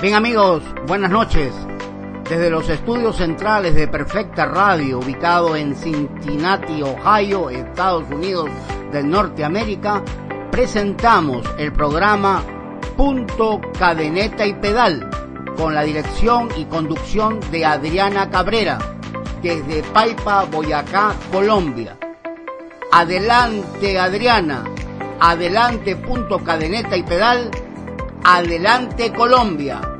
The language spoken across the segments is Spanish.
Bien amigos, buenas noches. Desde los estudios centrales de Perfecta Radio, ubicado en Cincinnati, Ohio, Estados Unidos del Norteamérica, presentamos el programa Punto Cadeneta y Pedal, con la dirección y conducción de Adriana Cabrera, desde Paipa, Boyacá, Colombia. Adelante Adriana, adelante Punto Cadeneta y Pedal, adelante Colombia.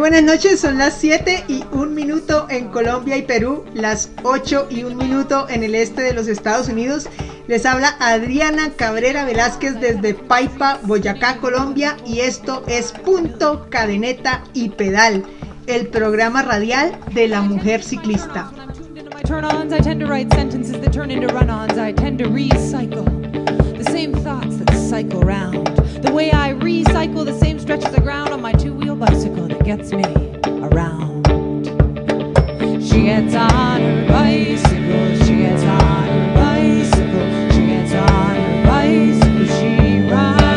Buenas noches, son las 7 y un minuto en Colombia y Perú, las 8 y un minuto en el este de los Estados Unidos. Les habla Adriana Cabrera Velázquez desde Paipa, Boyacá, Colombia y esto es Punto, Cadeneta y Pedal, el programa radial de la mujer ciclista. Cycle round. The way I recycle the same stretch of the ground on my two wheel bicycle that gets me around. She gets on her bicycle, she gets on her bicycle, she gets on her bicycle, she rides.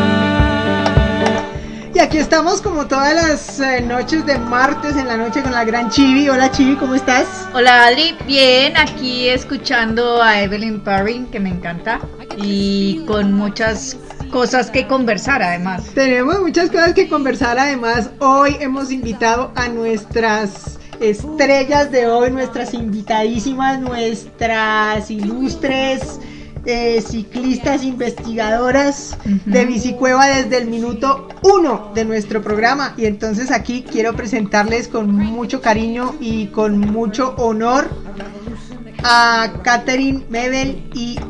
Y aquí estamos como todas las eh, noches de martes en la noche con la gran Chivi. Hola Chivi, ¿cómo estás? Hola Adri, bien, aquí escuchando a Evelyn Parring, que me encanta, y con muchas cosas que conversar además. Tenemos muchas cosas que conversar además. Hoy hemos invitado a nuestras estrellas de hoy, nuestras invitadísimas, nuestras ilustres eh, ciclistas investigadoras de Bicicueva desde el minuto uno de nuestro programa. Y entonces aquí quiero presentarles con mucho cariño y con mucho honor a Catherine Mebel y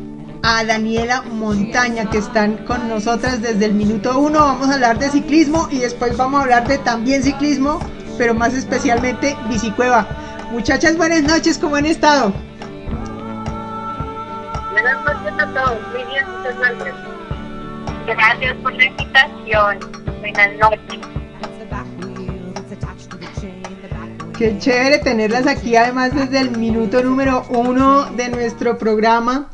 a Daniela Montaña que están con nosotras desde el minuto uno. Vamos a hablar de ciclismo y después vamos a hablar de también ciclismo, pero más especialmente bicicueva. Muchachas, buenas noches, ¿cómo han estado? Buenas noches a todos, muy bien, muchas gracias. Gracias por la invitación. Buenas noches. Qué chévere tenerlas aquí, además desde el minuto número uno de nuestro programa.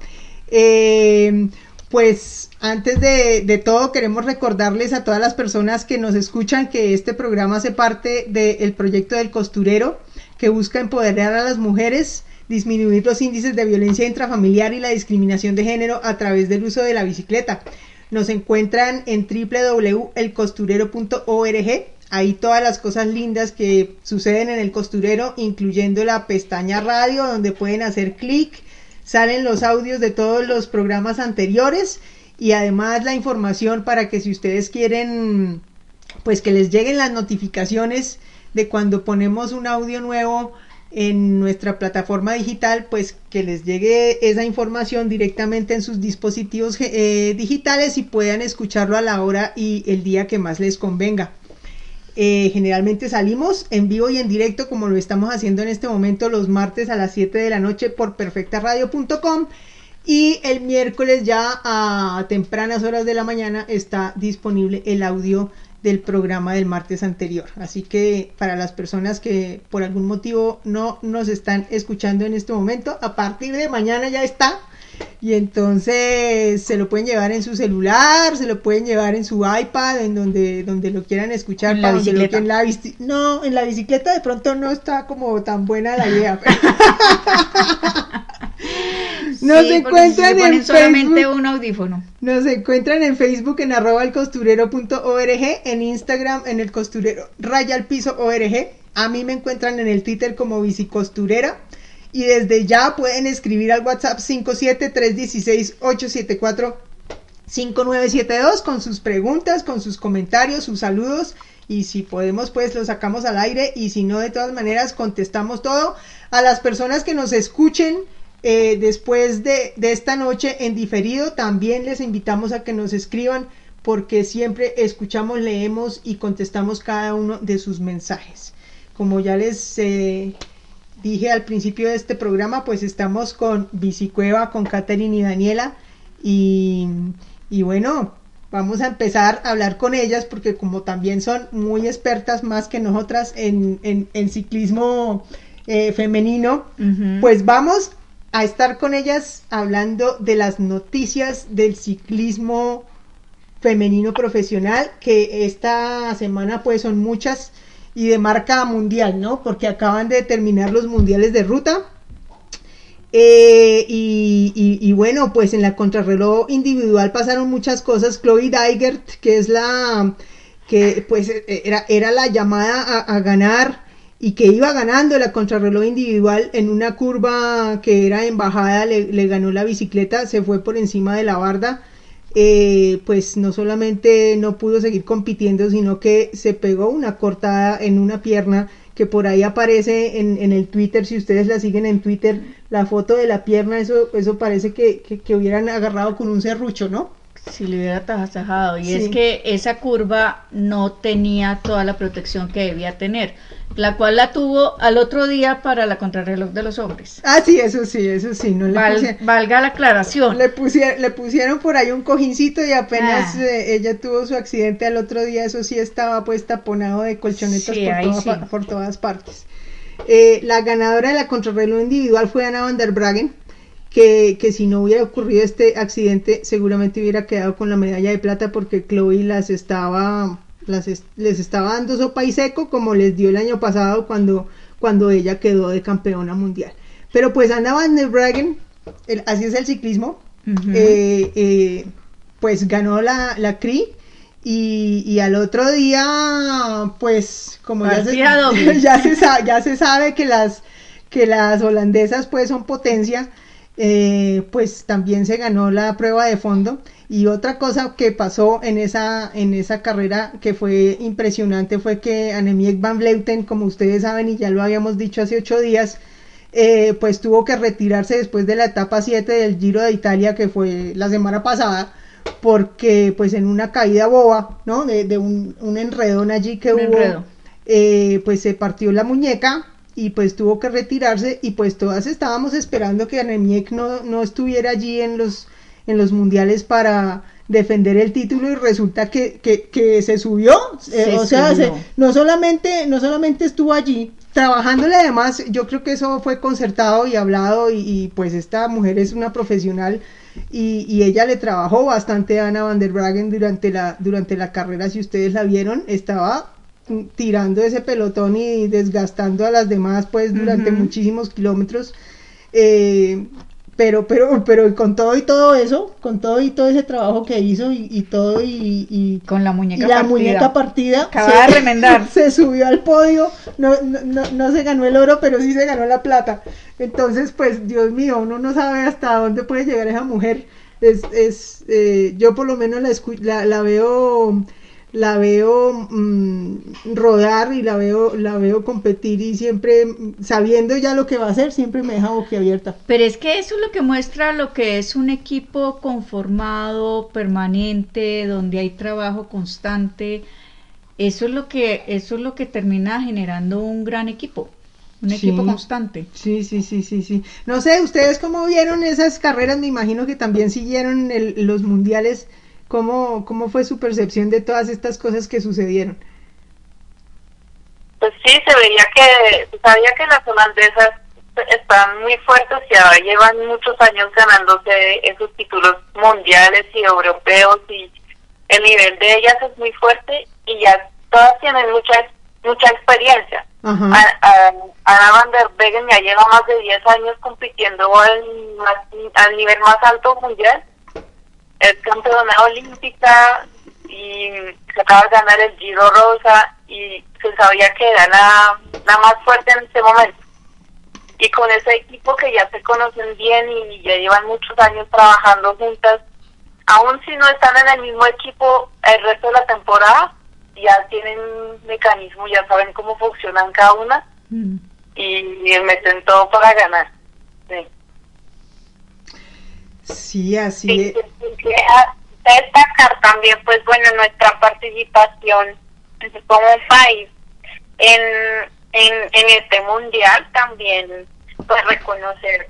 Eh, pues antes de, todo queremos recordarles a todas las personas que nos escuchan que este programa hace parte del proyecto del costurero que busca empoderar a las mujeres, disminuir los índices de violencia intrafamiliar y la discriminación de género a través del uso de la bicicleta. Nos encuentran en www.elcosturero.org. Ahí todas las cosas lindas que suceden en el costurero, incluyendo la pestaña radio, donde pueden hacer clic salen los audios de todos los programas anteriores y además la información para que si ustedes quieren pues que les lleguen las notificaciones de cuando ponemos un audio nuevo en nuestra plataforma digital, pues que les llegue esa información directamente en sus dispositivos eh, digitales y puedan escucharlo a la hora y el día que más les convenga. Eh, generalmente salimos en vivo y en directo como lo estamos haciendo en este momento los martes a las 7 de la noche por perfectaradio.com y el miércoles ya a tempranas horas de la mañana está disponible el audio del programa del martes anterior. Así que para las personas que por algún motivo no nos están escuchando en este momento, a partir de mañana ya está. Y entonces se lo pueden llevar en su celular, se lo pueden llevar en su iPad, en donde, donde lo quieran escuchar. En la bicicleta. quieran- la bici- no, en la bicicleta de pronto no está como tan buena la idea. Nos Sí, porque encuentran se en solamente Facebook. un audífono. Nos encuentran en Facebook en arroba elcosturero.org, en Instagram en el costurero raya al piso org. A mí me encuentran en el Twitter como bicicosturera. Y desde ya pueden escribir al WhatsApp 57316-874-5972 con sus preguntas, con sus comentarios, sus saludos. Y si podemos, pues lo sacamos al aire. Y si no, de todas maneras, contestamos todo. A las personas que nos escuchen eh, después de, de esta noche en diferido, también les invitamos a que nos escriban porque siempre escuchamos, leemos y contestamos cada uno de sus mensajes. Como ya les eh, dije al principio de este programa, pues estamos con Bicicueva, con Katherine y Daniela. Y, y bueno, vamos a empezar a hablar con ellas porque como también son muy expertas más que nosotras en, en- en ciclismo eh, femenino, pues vamos a estar con ellas hablando de las noticias del ciclismo femenino profesional, que esta semana pues son muchas y de marca mundial, ¿no? Porque acaban de terminar los mundiales de ruta. Eh, y, y- bueno, pues en la contrarreloj individual pasaron muchas cosas. Chloe Dygert, que es la que pues eh, era, era la llamada a, ganar y que iba ganando la contrarreloj individual en una curva que era en bajada, le, le ganó la bicicleta, se fue por encima de la barda. Eh, pues no solamente no pudo seguir compitiendo, sino que se pegó una cortada en una pierna que por ahí aparece en, en el Twitter, si ustedes la siguen en Twitter, la foto de la pierna, eso, eso parece que, que, que hubieran agarrado con un serrucho, ¿no? Si le hubiera tasajado. Y Sí. es que esa curva no tenía toda la protección que debía tener, la cual la tuvo al otro día para la contrarreloj de los hombres. Ah, sí, eso sí, eso sí, no le Val- pusieron- valga la aclaración. Le pusieron, le pusieron por ahí un cojincito y apenas Ah. eh, ella tuvo su accidente al otro día, eso sí estaba pues taponado de colchonetas Sí, toda por todas partes. Eh, la ganadora de la contrarreloj individual fue Ana van der Bragen, que, que si no hubiera ocurrido este accidente seguramente hubiera quedado con la medalla de plata porque Chloe las estaba, las es- les estaba dando sopa y seco como les dio el año pasado cuando, cuando ella quedó de campeona mundial. Pero pues Ana van der Bragen, el- así es el ciclismo, eh, eh, pues ganó la, la CRI y, y al otro día, pues como ya se, ya, se ya se sabe que las, que las holandesas pues son potencia, eh, pues también se ganó la prueba de fondo. Y otra cosa que pasó en esa, en esa carrera que fue impresionante fue que Annemiek van Vleuten, como ustedes saben y ya lo habíamos dicho hace ocho días, eh, pues tuvo que retirarse después de la etapa 7 del Giro de Italia que fue la semana pasada porque pues en una caída boba, ¿no? De, de un, un enredón allí que Un hubo, eh, pues se partió la muñeca y pues tuvo que retirarse y pues todas estábamos esperando que Annemiek no, no estuviera allí en los, en los mundiales para defender el título y resulta que, que, que se subió, eh, o sea, se- no solamente, no solamente estuvo allí, trabajándole además, yo creo que eso fue concertado y hablado y, y, pues esta mujer es una profesional y, y ella le trabajó bastante a Ana van der Bragen durante la, durante la carrera, si ustedes la vieron, estaba tirando ese pelotón y desgastando a las demás pues durante muchísimos kilómetros. Eh, pero, pero, pero con todo y todo eso, con todo y todo ese trabajo que hizo y, y todo y, y- Con la y muñeca la partida. muñeca partida Acaba de remendar. se subió al podio, no, no, no, no se ganó el oro, pero sí se ganó la plata. Entonces, pues, Dios mío, uno no sabe hasta dónde puede llegar esa mujer. Es, es eh, yo por lo menos la, escu- la, la veo, la veo mm, rodar y la veo, la veo competir y siempre mm, sabiendo ya lo que va a hacer, siempre me deja boquiabierta. Pero es que eso es lo que muestra lo que es un equipo conformado, permanente, donde hay trabajo constante eso es lo que, eso es lo que termina generando un gran equipo. Un equipo constante. Sí, sí, sí, sí, sí. No sé, ustedes cómo vieron esas carreras, me imagino que también siguieron los mundiales. ¿Cómo, ¿Cómo fue su percepción de todas estas cosas que sucedieron? Pues sí, se veía que, sabía que las holandesas están muy fuertes y ahora llevan muchos años ganándose esos títulos mundiales y europeos y el nivel de ellas es muy fuerte y ya todas tienen mucha mucha experiencia. Ana Van der Wegen ya lleva más de 10 años compitiendo al, al nivel más alto mundial. Es campeona olímpica y se acaba de ganar el Giro Rosa y se sabía que era la, la más fuerte en ese momento. Y con ese equipo que ya se conocen bien y ya llevan muchos años trabajando juntas, aún si no están en el mismo equipo el resto de la temporada, ya tienen mecanismo, ya saben cómo funcionan cada una mm. y, me todo para ganar. Sí, así es. Destacar también, pues bueno, nuestra participación como país en, en, en este mundial también pues reconocer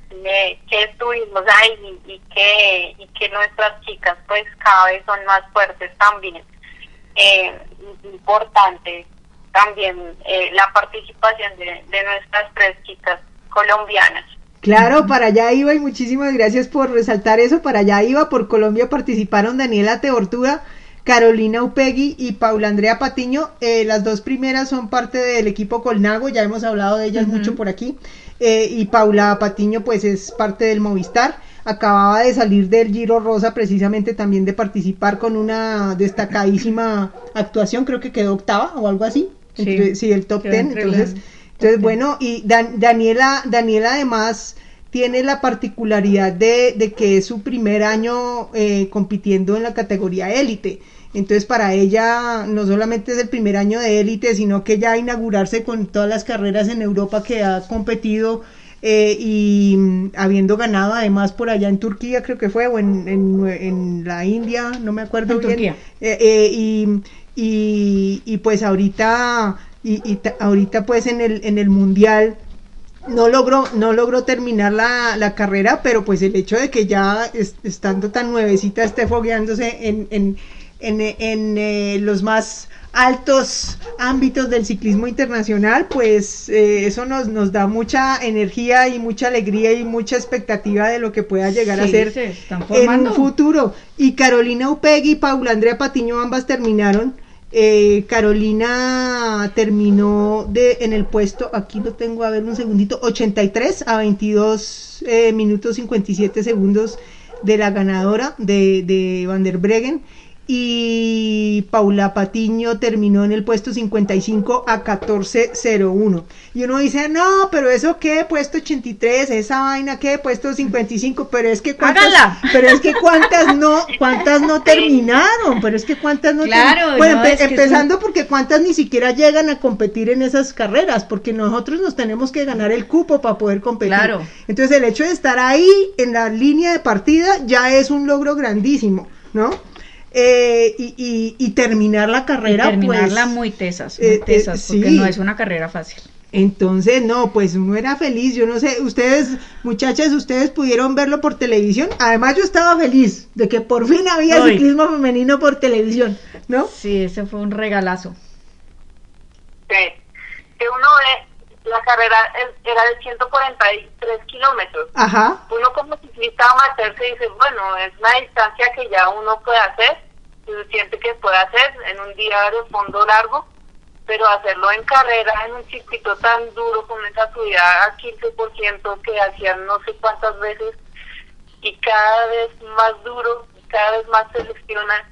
que estuvimos ahí y, que y que nuestras chicas pues cada vez son más fuertes también eh, importante también eh, la participación de, de nuestras tres chicas colombinas. Claro, para allá iba y muchísimas gracias por resaltar eso. Para allá iba, por Colombia participaron Daniela Teortuga, Carolina Upegui y Paula Andrea Patiño. Eh, las dos primeras son parte del equipo Colnago, ya hemos hablado de ellas mucho por aquí. Eh, y Paula Patiño pues es parte del Movistar acababa de salir del Giro Rosa precisamente también de participar con una destacadísima actuación, creo que quedó octava o algo así, sí, el top ten, entonces, entonces bueno, y Daniela, Daniela además tiene la particularidad de, de que es su primer año eh, compitiendo en la categoría élite. Entonces para ella no solamente es el primer año de élite, sino que ya inaugurarse con todas las carreras en Europa que ha competido eh, y mm, habiendo ganado además por allá en Turquía, creo que fue, o en, en, la India, no me acuerdo bien. Eh, eh, y, y, pues ahorita, y, ahorita pues en el, en el Mundial no logró, no logró terminar la, la, carrera, pero pues el hecho de que ya estando tan nuevecita esté fogueándose en, en, en, en los más altos ámbitos del ciclismo internacional, pues eh, eso nos, nos da mucha energía y mucha alegría y mucha expectativa de lo que pueda llegar a ser en un futuro. Y Carolina Upegui y Paula Andrea Patiño ambas terminaron. Eh, Carolina terminó de en el puesto, aquí lo tengo a ver un segundito, 83 a 22 eh, minutos 57 segundos de la ganadora de, de Van der Breggen y Paula Patiño terminó en el puesto 55 a 1401. Y uno dice, no, pero eso qué, puesto 83, esa vaina qué, puesto 55, pero es que cuántas, pero es que cuántas no, cuántas no terminaron, pero es que cuántas no claro, Bueno, empezando porque cuántas ni siquiera llegan a competir en esas carreras, porque nosotros nos tenemos que ganar el cupo para poder competir. Claro. Entonces el hecho de estar ahí en la línea de partida ya es un logro grandísimo, ¿no? Eh, y, y, terminar la carrera. terminarla pues, muy tesas, muy eh, eh, porque no es una carrera fácil. Entonces, no, pues uno era feliz, yo no sé, ustedes, muchachas, ustedes pudieron verlo por televisión. Además, yo estaba feliz de que por fin había ciclismo femenino por televisión, ¿no? Sí, ese fue un regalazo. Sí, que uno ve la carrera era de 143 kilómetros. Ajá. Uno como ciclista amateur se dice, bueno, es una distancia que ya uno puede hacer, se siente que puede hacer en un día de fondo largo, pero hacerlo en carrera, en un circuito tan duro, con esa subida a 15% que hacían no sé cuántas veces, y cada vez más duro, cada vez más selecciona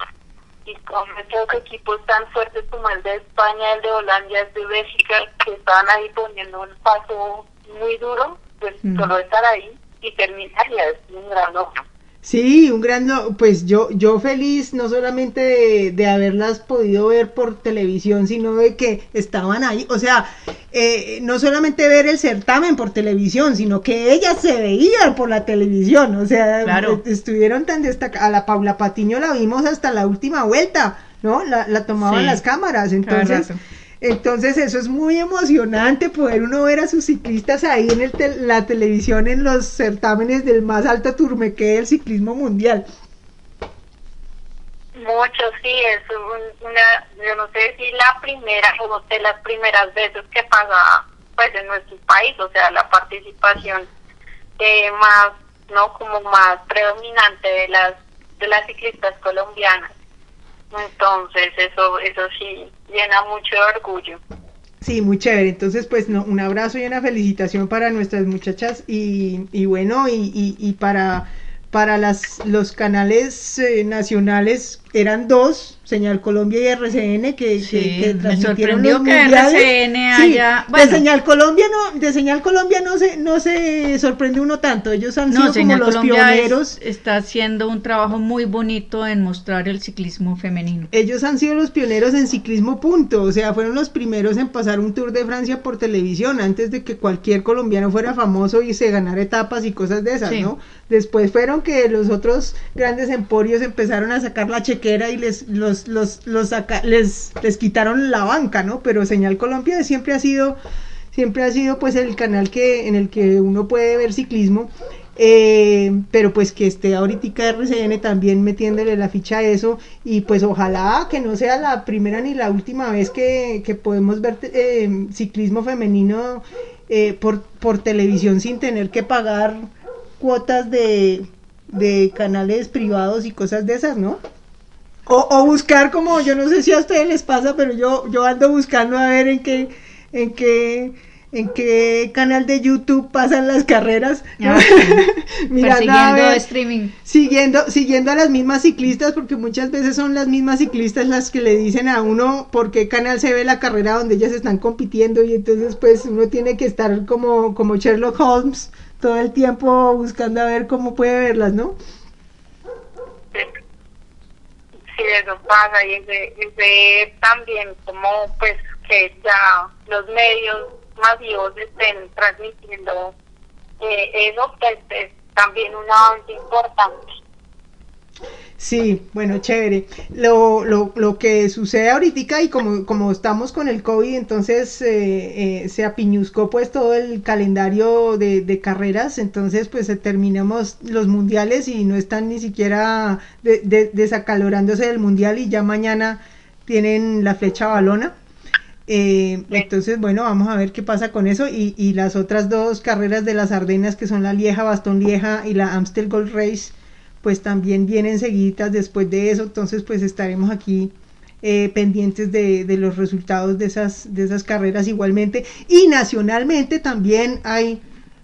y con estos equipos tan fuertes como el de España, el de Holanda, el de Bélgica, que estaban ahí poniendo un paso muy duro, pues solo estar ahí y terminar ya es un gran logro. Sí, un gran, pues yo, yo feliz no solamente de, haberlas podido ver por televisión, sino de que estaban ahí, o sea, eh, no solamente ver el certamen por televisión, sino que ellas se veían por la televisión, o sea, estuvieron tan destacadas, a la Paula Patiño la vimos hasta la última vuelta, ¿no? La, la tomaban Sí. las cámaras, entonces... rato. Entonces eso es muy emocionante poder uno ver a sus ciclistas ahí en el tel- la televisión en los certámenes del más alto turmeque del ciclismo mundial. Mucho, sí, es un- una, yo no sé si la primera o de las primeras veces que pasa pues en nuestro país, o sea, la participación eh, más, ¿no? Como más predominante de las de las ciclistas colombianas. Entonces, eso eso sí llena mucho orgullo. Sí, muy chévere. Entonces, pues no, un abrazo y una felicitación para nuestras muchachas y, y bueno, y, y, y para, para las, los canales eh, nacionales eran dos, Señal Colombia y RCN, que, Sí, que, que me transmitieron sorprendió los que mundiales. RCN Sí, haya- de bueno. Señal Colombia no, de Señal Colombia no se, no se sorprende uno tanto. Ellos han sido como los Colombia es- pioneros. está haciendo un trabajo muy bonito en mostrar el ciclismo femenino. Ellos han sido los pioneros en ciclismo punto, o sea, fueron los primeros en pasar un Tour de Francia por televisión antes de que cualquier colombiano fuera famoso y se ganara etapas y cosas de esas, Sí. ¿no? Después fueron que los otros grandes emporios empezaron a sacar la chequera y les los los les quitaron la banca, ¿no? Pero Señal Colombia siempre ha sido siempre ha sido pues el canal que en el que uno puede ver ciclismo eh, pero pues que esté ahorita RCN también metiéndole la ficha a eso y pues ojalá que no sea la primera ni la última vez que, que podemos ver eh, ciclismo femenino eh, por, por televisión sin tener que pagar cuotas de, de canales privados y cosas de esas, ¿no? O, o buscar como, yo no sé si a ustedes les pasa, pero yo, yo ando buscando a ver en qué, en qué, en qué canal de YouTube pasan las carreras. ¿no? Ah, Mirando a ver, streaming. siguiendo, siguiendo a las mismas ciclistas, porque muchas veces son las mismas ciclistas las que le dicen a uno por qué canal se ve la carrera donde ellas están compitiendo, y entonces pues uno tiene que estar como, como Sherlock Holmes todo el tiempo buscando a ver cómo puede verlas, ¿no? Sí, eso pasa y ese, ese también como pues que ya los medios masivos estén transmitiendo eh, eso, pues es también un avance importante. Sí, bueno, chévere. Lo, lo, lo que sucede ahorita y como, como estamos con el COVID, entonces eh, eh, se apiñuscó pues todo el calendario de, de carreras, entonces pues eh, terminamos los mundiales y no están ni siquiera de- de- desacalorándose del mundial y ya mañana tienen la flecha balona. Eh, entonces, bueno, vamos a ver qué pasa con eso. Y, y las otras dos carreras de las Ardenas, que son la Lieja, Bastón Lieja y la Amstel Gold Race, pues también vienen seguiditas después de eso. Entonces, pues estaremos aquí eh, pendientes de, de los resultados de esas, de esas carreras igualmente. Y nacionalmente también hay.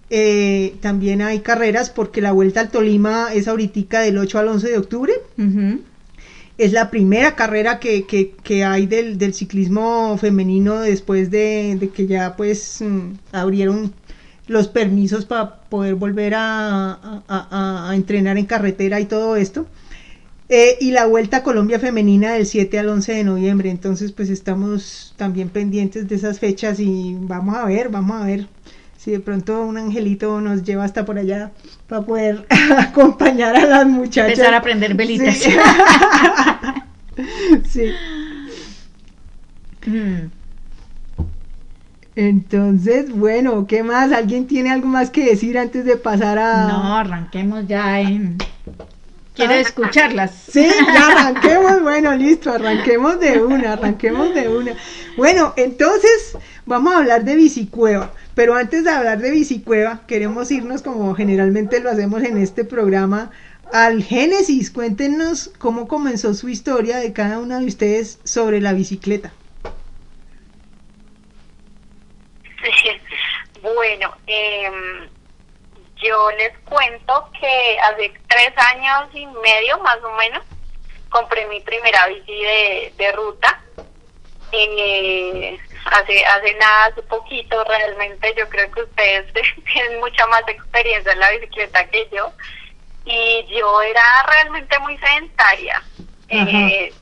eh, también hay carreras porque la vuelta al Tolima es ahorita del 8 al 11 de octubre es la primera carrera que, que, que hay del, del ciclismo femenino después de, de que ya pues mm, abrieron los permisos para poder volver a, a- a- a entrenar en carretera y todo esto. Eh, y la Vuelta a Colombia Femenina del 7 al 11 de noviembre. Entonces pues estamos también pendientes de esas fechas y vamos a ver, vamos a ver si de pronto un angelito nos lleva hasta por allá para poder acompañar a las muchachas. Empezar a prender velitas. Sí. Sí. Mm. Entonces, bueno, ¿qué más? ¿Alguien tiene algo más que decir antes de pasar a... No, arranquemos ya en... Quiero Ah. escucharlas. Sí, ya arranquemos, bueno, listo, arranquemos de una, arranquemos de una. Bueno, entonces vamos a hablar de bicicueva, pero antes de hablar de bicicueva, queremos irnos como generalmente lo hacemos en este programa al Génesis. Cuéntenos cómo comenzó su historia de cada una de ustedes sobre la bicicleta. Bueno, em, yo les cuento que hace tres años y medio más o menos compré mi primera bici de, de ruta. Eh, hace, hace nada, hace poquito, realmente yo creo que ustedes tienen mucha más experiencia en la bicicleta que yo. Y yo era realmente muy sedentaria. Eh,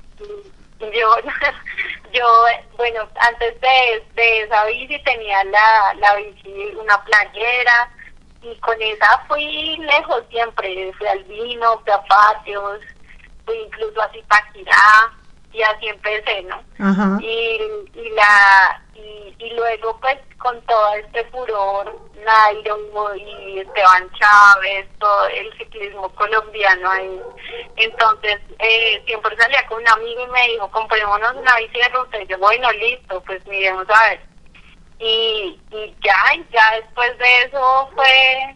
yo, yo, bueno, antes de, de esa bici tenía la, la bici, una playera, y con esa fui lejos siempre. Fui al vino, fui a patios, fui incluso a Zipaquirá, y así empecé, ¿no? Ajá. Y, y la y, y luego pues con todo este furor, Nairo y Esteban Chávez, todo el ciclismo colombiano ahí. Entonces, eh, siempre salía con un amigo y me dijo, comprémonos una bici de ruta. Y yo, bueno, listo, pues miremos a ver. Y, y ya, y ya después de eso fue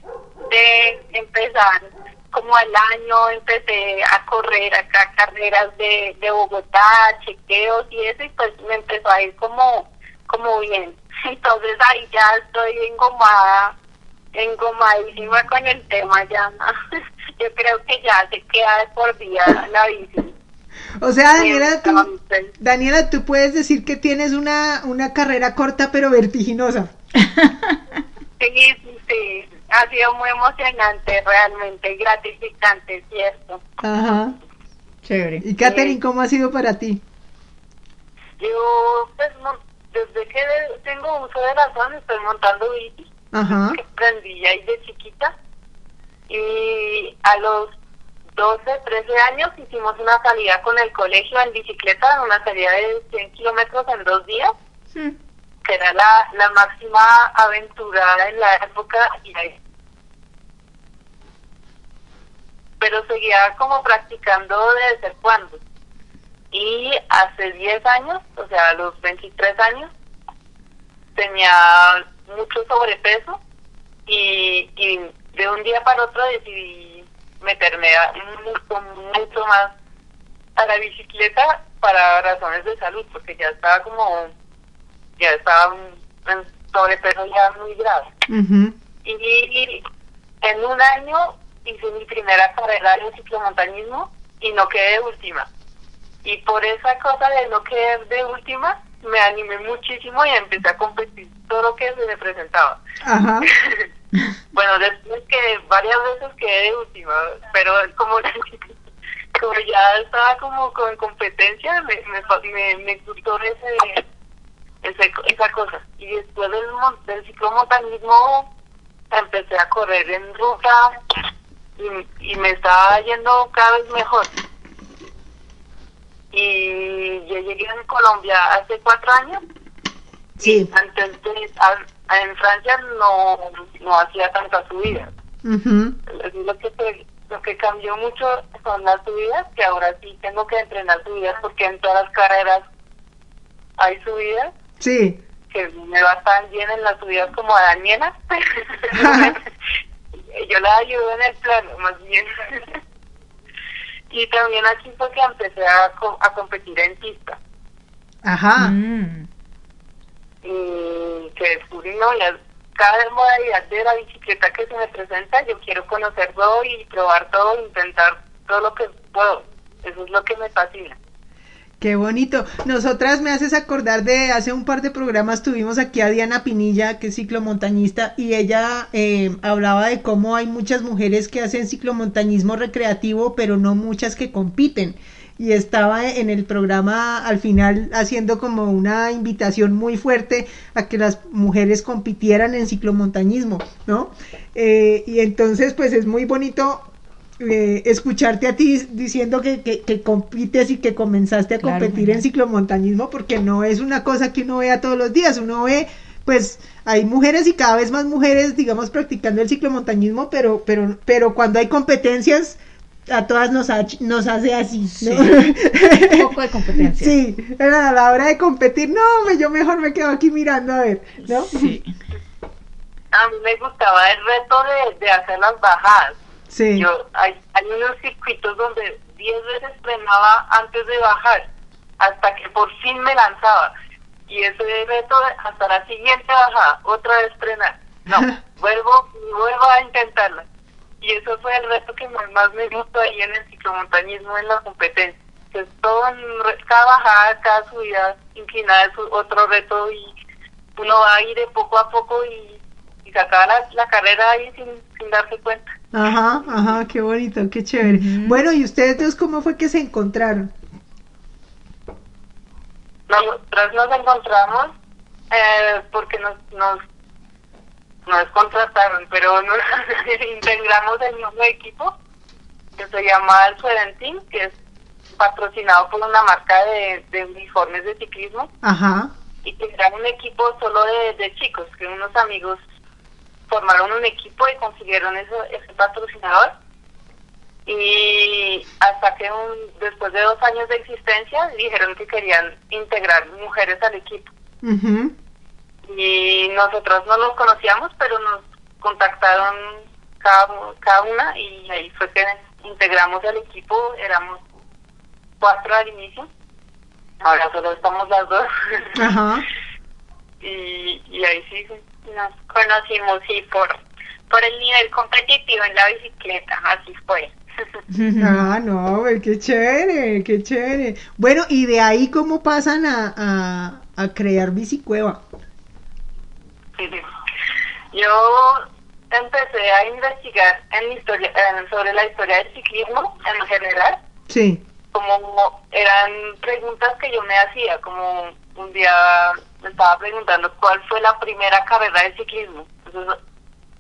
de empezar como al año empecé a correr acá carreras de, de Bogotá, chequeos y eso, y pues me empezó a ir como, como bien. Entonces ahí ya estoy engomada, engomadísima con el tema ya. Yo creo que ya se queda de por vida la bici. O sea, Daniela, tú, Daniela, tú puedes decir que tienes una, una carrera corta pero vertiginosa. Sí, sí, sí. Ha sido muy emocionante, realmente gratificante, ¿cierto? Ajá. Chévere. Y Katherine, ¿cómo ha sido para ti? Yo, pues, desde que tengo uso de razón, estoy montando bici. Ajá. que aprendí ahí de chiquita. Y a los 12, 13 años hicimos una salida con el colegio en bicicleta, una salida de 100 kilómetros en dos días, Mm. Que era la, la máxima aventura en la época. Y ahí- Pero seguía como practicando desde cuando. Y hace 10 años, o sea, a los 23 años, tenía mucho sobrepeso y, y de un día para otro decidí meterme a- mucho, mucho más a la bicicleta para razones de salud, porque ya estaba como, ya estaba en sobrepeso ya muy grave. Y, y en un año hice mi primera carrera de ciclomontañismo y no quedé de última. Y por esa cosa de no quedar de última, me animé muchísimo y empecé a competir todo lo que se me presentaba. Ajá. bueno, después que varias veces quedé de última, pero como, como ya estaba como con competencia, me, me, me, me gustó ese, esa cosa. Y después del, del ciclomontanismo empecé a correr en ruta y, y me estaba yendo cada vez mejor. Y yo llegué a Colombia hace cuatro años Sí. antes de a- en Francia no, no hacía tanta subida. Ujú. Lo que lo que cambió mucho son las subidas, que ahora sí tengo que entrenar subidas porque en todas las carreras hay subidas, Sí. que me va tan bien en las subidas como a Daniela. Yo la ayudo en el plano, más bien. y también aquí fue que empecé a, co- a competir en pista. Ajá. Mm. y que descubrí no, ya cada modalidad de la bicicleta que se me presenta, yo quiero conocer todo y probar todo, intentar todo lo que puedo. Eso es lo que me fascina. Qué bonito. Nosotras me haces acordar de hace un par de programas tuvimos aquí a Diana Pinilla, que es ciclomontañista, y ella eh, hablaba de cómo hay muchas mujeres que hacen ciclomontañismo recreativo, pero no muchas que compiten. Y estaba en el programa al final haciendo como una invitación muy fuerte a que las mujeres compitieran en ciclomontañismo, ¿no? Eh, y entonces pues es muy bonito eh, escucharte a ti diciendo que, que, que compites y que comenzaste a Claro, competir en ciclomontañismo porque no es una cosa que uno vea todos los días, uno ve pues hay mujeres y cada vez más mujeres digamos practicando el ciclomontañismo pero pero pero cuando hay competencias a todas nos, ha- nos hace así ¿no? Un poco de competencia. sí pero a la hora de competir no yo mejor me quedo aquí mirando a ver ¿no? Sí. A mí me gustaba el reto de, de hacer las bajadas. Sí Yo hay, hay unos circuitos donde 10 veces frenaba antes de bajar, hasta que por fin me lanzaba. Y ese reto hasta la siguiente bajada, otra vez frenar. No, vuelvo vuelvo a intentarla. Y eso fue el reto que más más me gustó ahí en el ciclomontañismo, en la competencia. Que es todo en cada bajada, cada subida inclinada es otro reto y uno va a ir de poco a poco y, y sacar la, la carrera ahí sin, sin darse cuenta. Ajá, ajá, qué bonito, qué chévere. Bueno, ¿y ustedes dos cómo fue que se encontraron? Nosotros nos encontramos eh, porque nos, nos, nos contrataron, pero nos integramos el mismo equipo que se llama el Suedentín, que es patrocinado por una marca de, de uniformes de ciclismo Ajá. y que era un equipo solo de, de chicos, que unos amigos formaron un equipo y consiguieron eso, ese patrocinador. Y hasta que un, después de dos años de existencia dijeron que querían integrar mujeres al equipo. Y nosotros no nos conocíamos, pero nos contactaron cada, cada una y ahí fue que integramos el equipo. Éramos cuatro al inicio. Ahora solo estamos las dos. Ajá. y, y ahí sí nos conocimos y por por el nivel competitivo en la bicicleta así fue Ah, no, qué chévere, qué chévere. Bueno, y de ahí cómo pasan a, a, a crear bicicueva. yo empecé a investigar en historia sobre la historia del ciclismo en general Sí. como eran preguntas que yo me hacía como un día me estaba preguntando cuál fue la primera carrera de ciclismo entonces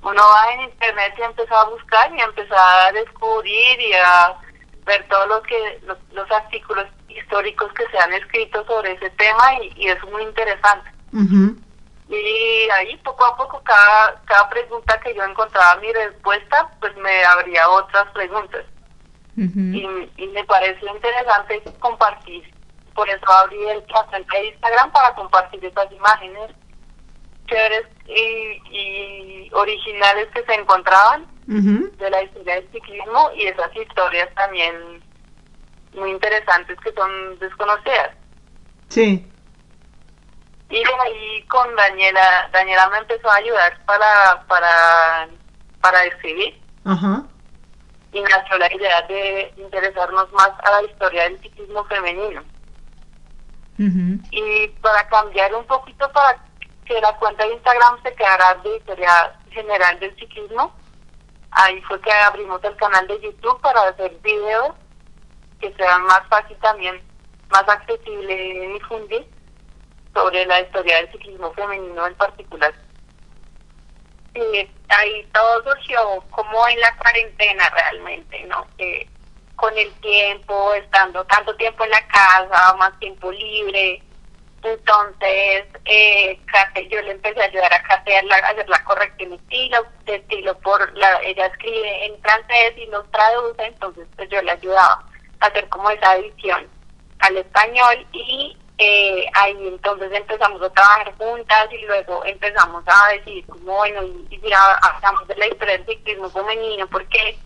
uno va en internet y empieza a buscar y empieza a descubrir y a ver todos los que los, los artículos históricos que se han escrito sobre ese tema y, y es muy interesante Ujú. y ahí poco a poco cada cada pregunta que yo encontraba mi respuesta pues me abría otras preguntas y, y me pareció interesante compartir. Por eso abrí el cuenta de Instagram para compartir esas imágenes chéveres y, y originales que se encontraban de la historia del ciclismo y esas historias también muy interesantes que son desconocidas. Sí. Y de ahí con Daniela, Daniela me empezó a ayudar para, para, para escribir Ajá. y nació la idea de interesarnos más a la historia del ciclismo femenino. Y para cambiar un poquito para que la cuenta de Instagram se quedara de historia general del ciclismo, ahí fue que abrimos el canal de YouTube para hacer videos que sean más fácil también, más accesible de difundir sobre la historia del ciclismo femenino en particular. Y ahí todo surgió como en la cuarentena realmente, ¿no? Que con el tiempo, estando tanto tiempo en la casa, más tiempo libre, entonces eh, Kate, yo le empecé a ayudar a Kate a, la- a hacer la corrección de estilo, de estilo por la, ella escribe en francés y nos traduce, entonces pues yo le ayudaba a hacer como esa edición al español y eh, ahí entonces empezamos a trabajar juntas y luego empezamos a decir como bueno y, y mira hablamos de la historia del ciclismo femenino porque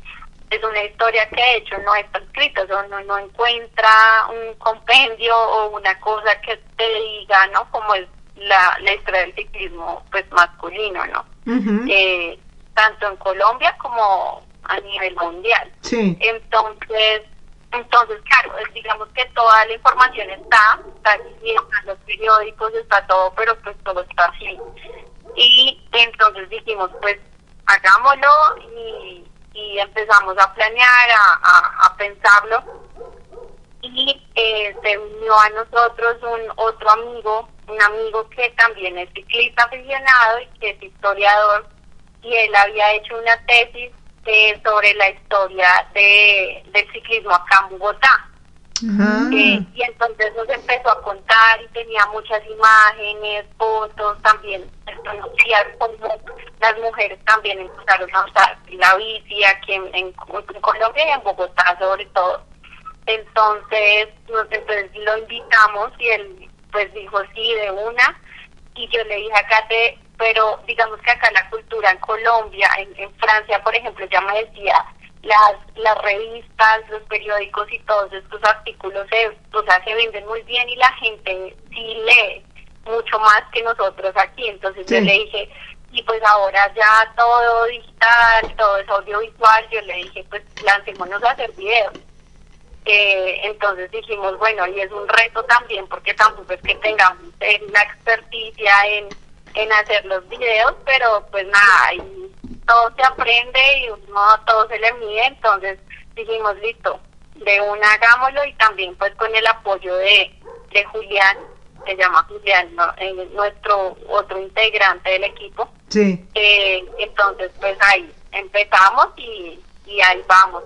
es una historia que de hecho no está escrita, o sea, uno no encuentra un compendio o una cosa que te diga, ¿no? Como es la, la historia del ciclismo pues masculino, ¿no? Eh, tanto en Colombia como a nivel mundial. Sí. Entonces, entonces claro, digamos que toda la información está, está aquí, están los periódicos, está todo, pero pues todo está así. Y entonces dijimos, pues hagámoslo y, y empezamos a planear, a, a, pensarlo. Y eh, se unió a nosotros un otro amigo, un amigo que también es ciclista aficionado y que es historiador, y él había hecho una tesis eh, sobre la historia de, del ciclismo acá en Bogotá. Eh, y entonces nos empezó a contar y tenía muchas imágenes, fotos, también conocía cómo las mujeres también empezaron a usar la bici aquí en, en- Colombia y en Bogotá sobre todo. Entonces, entonces lo invitamos y él pues dijo sí de una y yo le dije a Kate, pero digamos que acá la cultura en Colombia, en, en Francia por ejemplo, ya me decía, las, las revistas, los periódicos y todos estos artículos se, o sea, se venden muy bien y la gente sí lee mucho más que nosotros aquí. Entonces yo le dije, y pues ahora ya todo digital, todo es audiovisual, yo le dije, pues lancémonos a hacer videos. Eh, entonces dijimos, bueno, y es un reto también, porque tampoco es que tengamos eh, la experticia en, en hacer los videos, pero pues nada, ahí todo se aprende y uno todo se le mide, entonces dijimos, listo, de una hagámoslo y también pues con el apoyo de, de Julián, se llama Julián, ¿no? Eh, nuestro otro integrante del equipo, Sí. eh, entonces pues ahí empezamos y, y ahí vamos.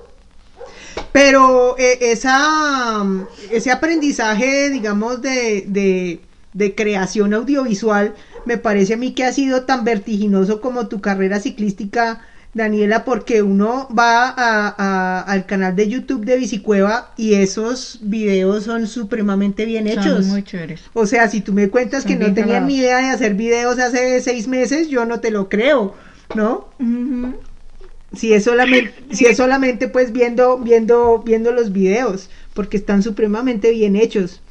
Pero eh, esa, ese aprendizaje, digamos, de, de, de creación audiovisual, me parece a mí que ha sido tan vertiginoso como tu carrera ciclística Daniela, porque uno va a, al canal de YouTube de Bicicueva y esos videos son supremamente bien hechos. Son muy chéveres. O sea, si tú me cuentas Son que no grabados. ni idea de hacer videos hace seis meses, yo no te lo creo, ¿no? Si es solamente, si es solamente pues viendo, viendo, viendo los videos, porque están supremamente bien hechos.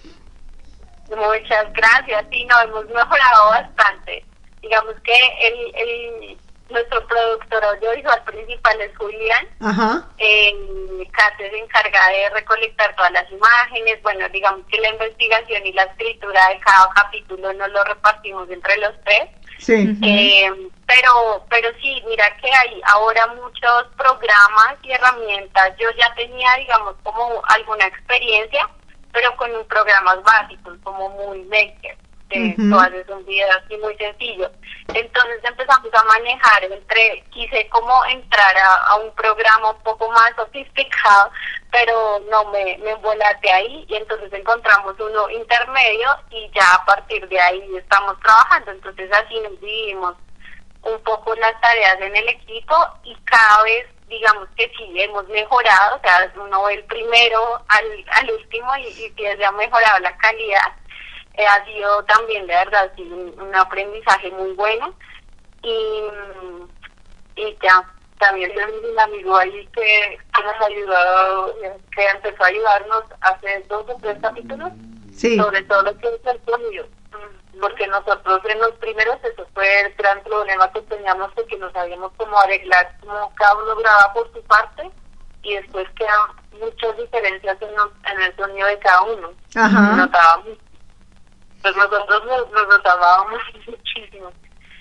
Muchas gracias, sí, no, hemos mejorado bastante. Digamos que el, el, nuestro productor audiovisual principal es Julián, Ajá. eh, Kate se encarga de recolectar todas las imágenes, bueno, digamos que la investigación y la escritura de cada capítulo nos lo repartimos entre los tres. Sí. Eh, pero, pero sí, mira que hay ahora muchos programas y herramientas. Yo ya tenía, digamos, como alguna experiencia, pero con un programas básicos, como muy maker. Que tú haces un video así muy sencillo. Entonces empezamos a manejar entre, quise como entrar a, a un programa un poco más sofisticado, pero no me, me embolaté ahí y entonces encontramos uno intermedio y ya a partir de ahí estamos trabajando. Entonces así nos dividimos un poco las tareas en el equipo y cada vez digamos que sí hemos mejorado, o sea, uno ve el primero al, al último y, y que se ha mejorado la calidad. Eh, ha sido también de verdad sí, un, un aprendizaje muy bueno y, y ya también tenemos un amigo ahí que, que nos ayudó, que empezó a ayudarnos hace dos o tres capítulos Sí. sobre todo lo que es el sonido. Porque nosotros en los primeros, eso fue el gran problema que teníamos, porque no sabíamos cómo arreglar, cómo cada uno graba por su parte y después quedan muchas diferencias en, los- en el sonido de cada uno. Ajá. Notábamos. Pues nosotros nos, nos notábamos muchísimo.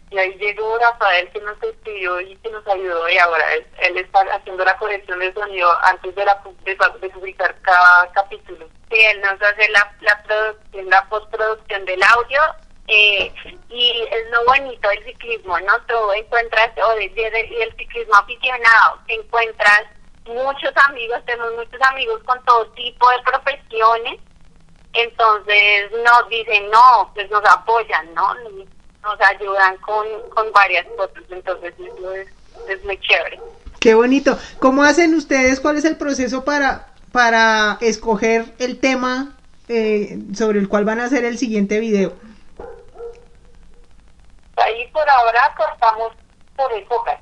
Y ahí llegó Rafael que nos escribió y que nos ayudó y ahora él, él está haciendo la corrección de sonido antes de, la, pu- de, de publicar cada capítulo. Sí, él nos hace la, la la postproducción del audio eh, y es lo bonito del ciclismo, ¿no? Tú encuentras, o y el ciclismo aficionado, encuentras muchos amigos, tenemos muchos amigos con todo tipo de profesiones entonces nos dicen no, pues nos apoyan, ¿no? Nos ayudan con, con varias cosas, entonces eso es, es muy chévere. Qué bonito. ¿Cómo hacen ustedes? ¿Cuál es el proceso para, para escoger el tema eh, sobre el cual van a hacer el siguiente video? Ahí por ahora cortamos por épocas,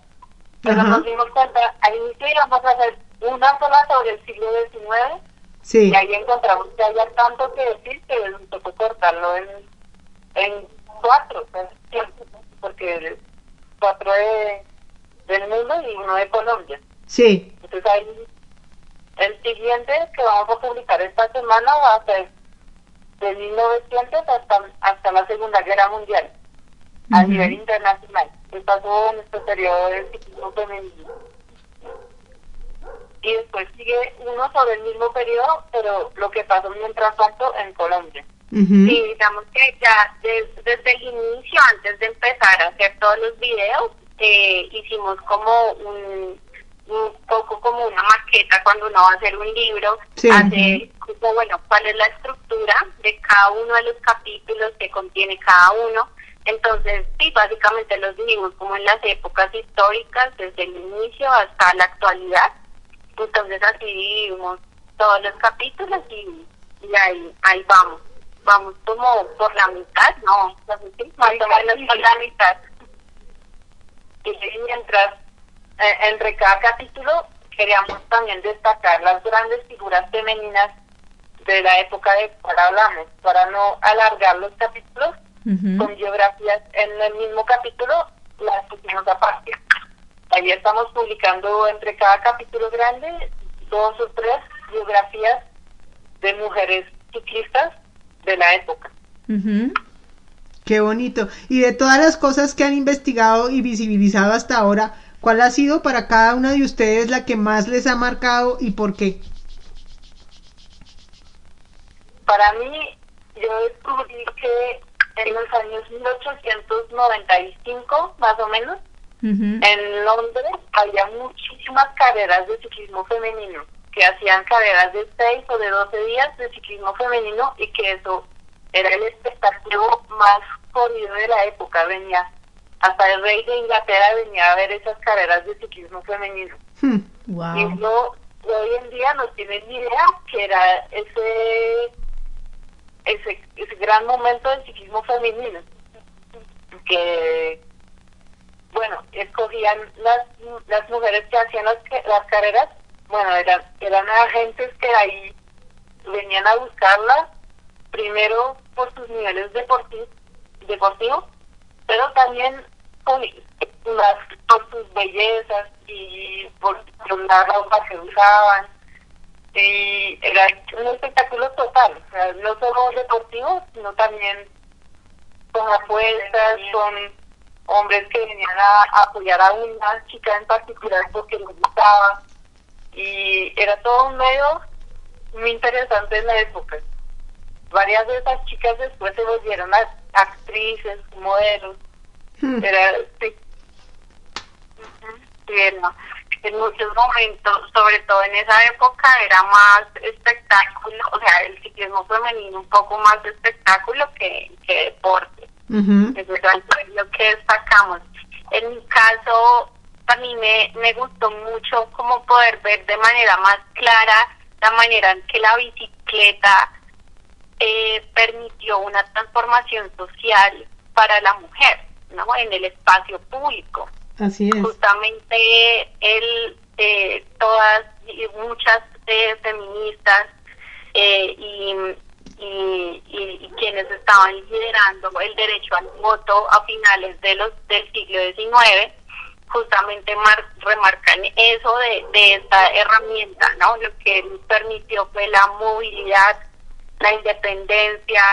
pero nos dimos cuenta, inicio íbamos a hacer una sola sobre el siglo XIX Sí. y ahí encontramos que había tanto que decir que nos tocó cortarlo en, en cuatro, porque cuatro de, del mundo y uno de Colombia. Sí. Entonces ahí, el siguiente que vamos a publicar esta semana va a ser de 1900 hasta, hasta la Segunda Guerra Mundial, a Ujú. nivel internacional. Que pasó en este periodo del ciclismo femenino. Y después sigue uno sobre el mismo periodo, pero lo que pasó mientras tanto en Colombia. Ujú. Sí, digamos que ya des- desde el inicio, antes de empezar a hacer todos los videos, eh, hicimos como un, un poco como una maqueta cuando uno va a hacer un libro, Sí. hacer como, bueno, cuál es la estructura de cada uno de los capítulos que contiene cada uno. Entonces, sí, básicamente los dividimos como en las épocas históricas, desde el inicio hasta la actualidad. Entonces así dividimos todos los capítulos y, y ahí, ahí vamos. Vamos como por la mitad, no, no sé si, más o menos por la mitad. Y mientras, eh, entre cada capítulo, queríamos también destacar las grandes figuras femeninas de la época de cual hablamos, para no alargar los capítulos Con biografías en el mismo capítulo, las pusimos aparte. Ahí estamos publicando entre cada capítulo grande dos o tres biografías de mujeres ciclistas de la época. Ujú. Qué bonito. Y de todas las cosas que han investigado y visibilizado hasta ahora, ¿cuál ha sido para cada una de ustedes la que más les ha marcado y por qué? Para mí, yo descubrí que en los años 1895, más o menos, en Londres había muchísimas carreras de ciclismo femenino. que hacían carreras de 6 o de 12 días de ciclismo femenino y que eso era el espectáculo más corrido de la época. Venía hasta el rey de Inglaterra venía a ver esas carreras de ciclismo femenino. Wow. Y eso hoy en día no tienen ni idea que era ese, ese, ese gran momento del ciclismo femenino. Que, bueno, escogían las, las mujeres que hacían las, las carreras, bueno, eran, eran agentes que ahí venían a buscarlas, primero por sus niveles deportivos, deportivos pero también las, por sus bellezas y por la ropa que usaban. Y era un espectáculo total, o sea, no solo deportivo, sino también con apuestas, con hombres que venían a, apoyar a una chica en particular porque les gustaba. Y era todo un medio muy interesante en la época. Varias de esas chicas después se volvieron a- actrices, modelos. Hmm. Era, sí, era- en muchos momentos, sobre todo en esa época, era más espectáculo, o sea, el ciclismo femenino un poco más espectáculo que, que deporte. Ujú. Eso es lo que destacamos. En mi caso, a mí me, me gustó mucho como poder ver de manera más clara la manera en que la bicicleta eh, permitió una transformación social para la mujer, ¿no? En el espacio público Justamente él, eh, todas y muchas eh, feministas eh, y, y, y- quienes estaban liderando el derecho al voto a finales de los del siglo XIX justamente mar- remarcan eso de, de esta herramienta, ¿no? Lo que permitió fue la movilidad, la independencia,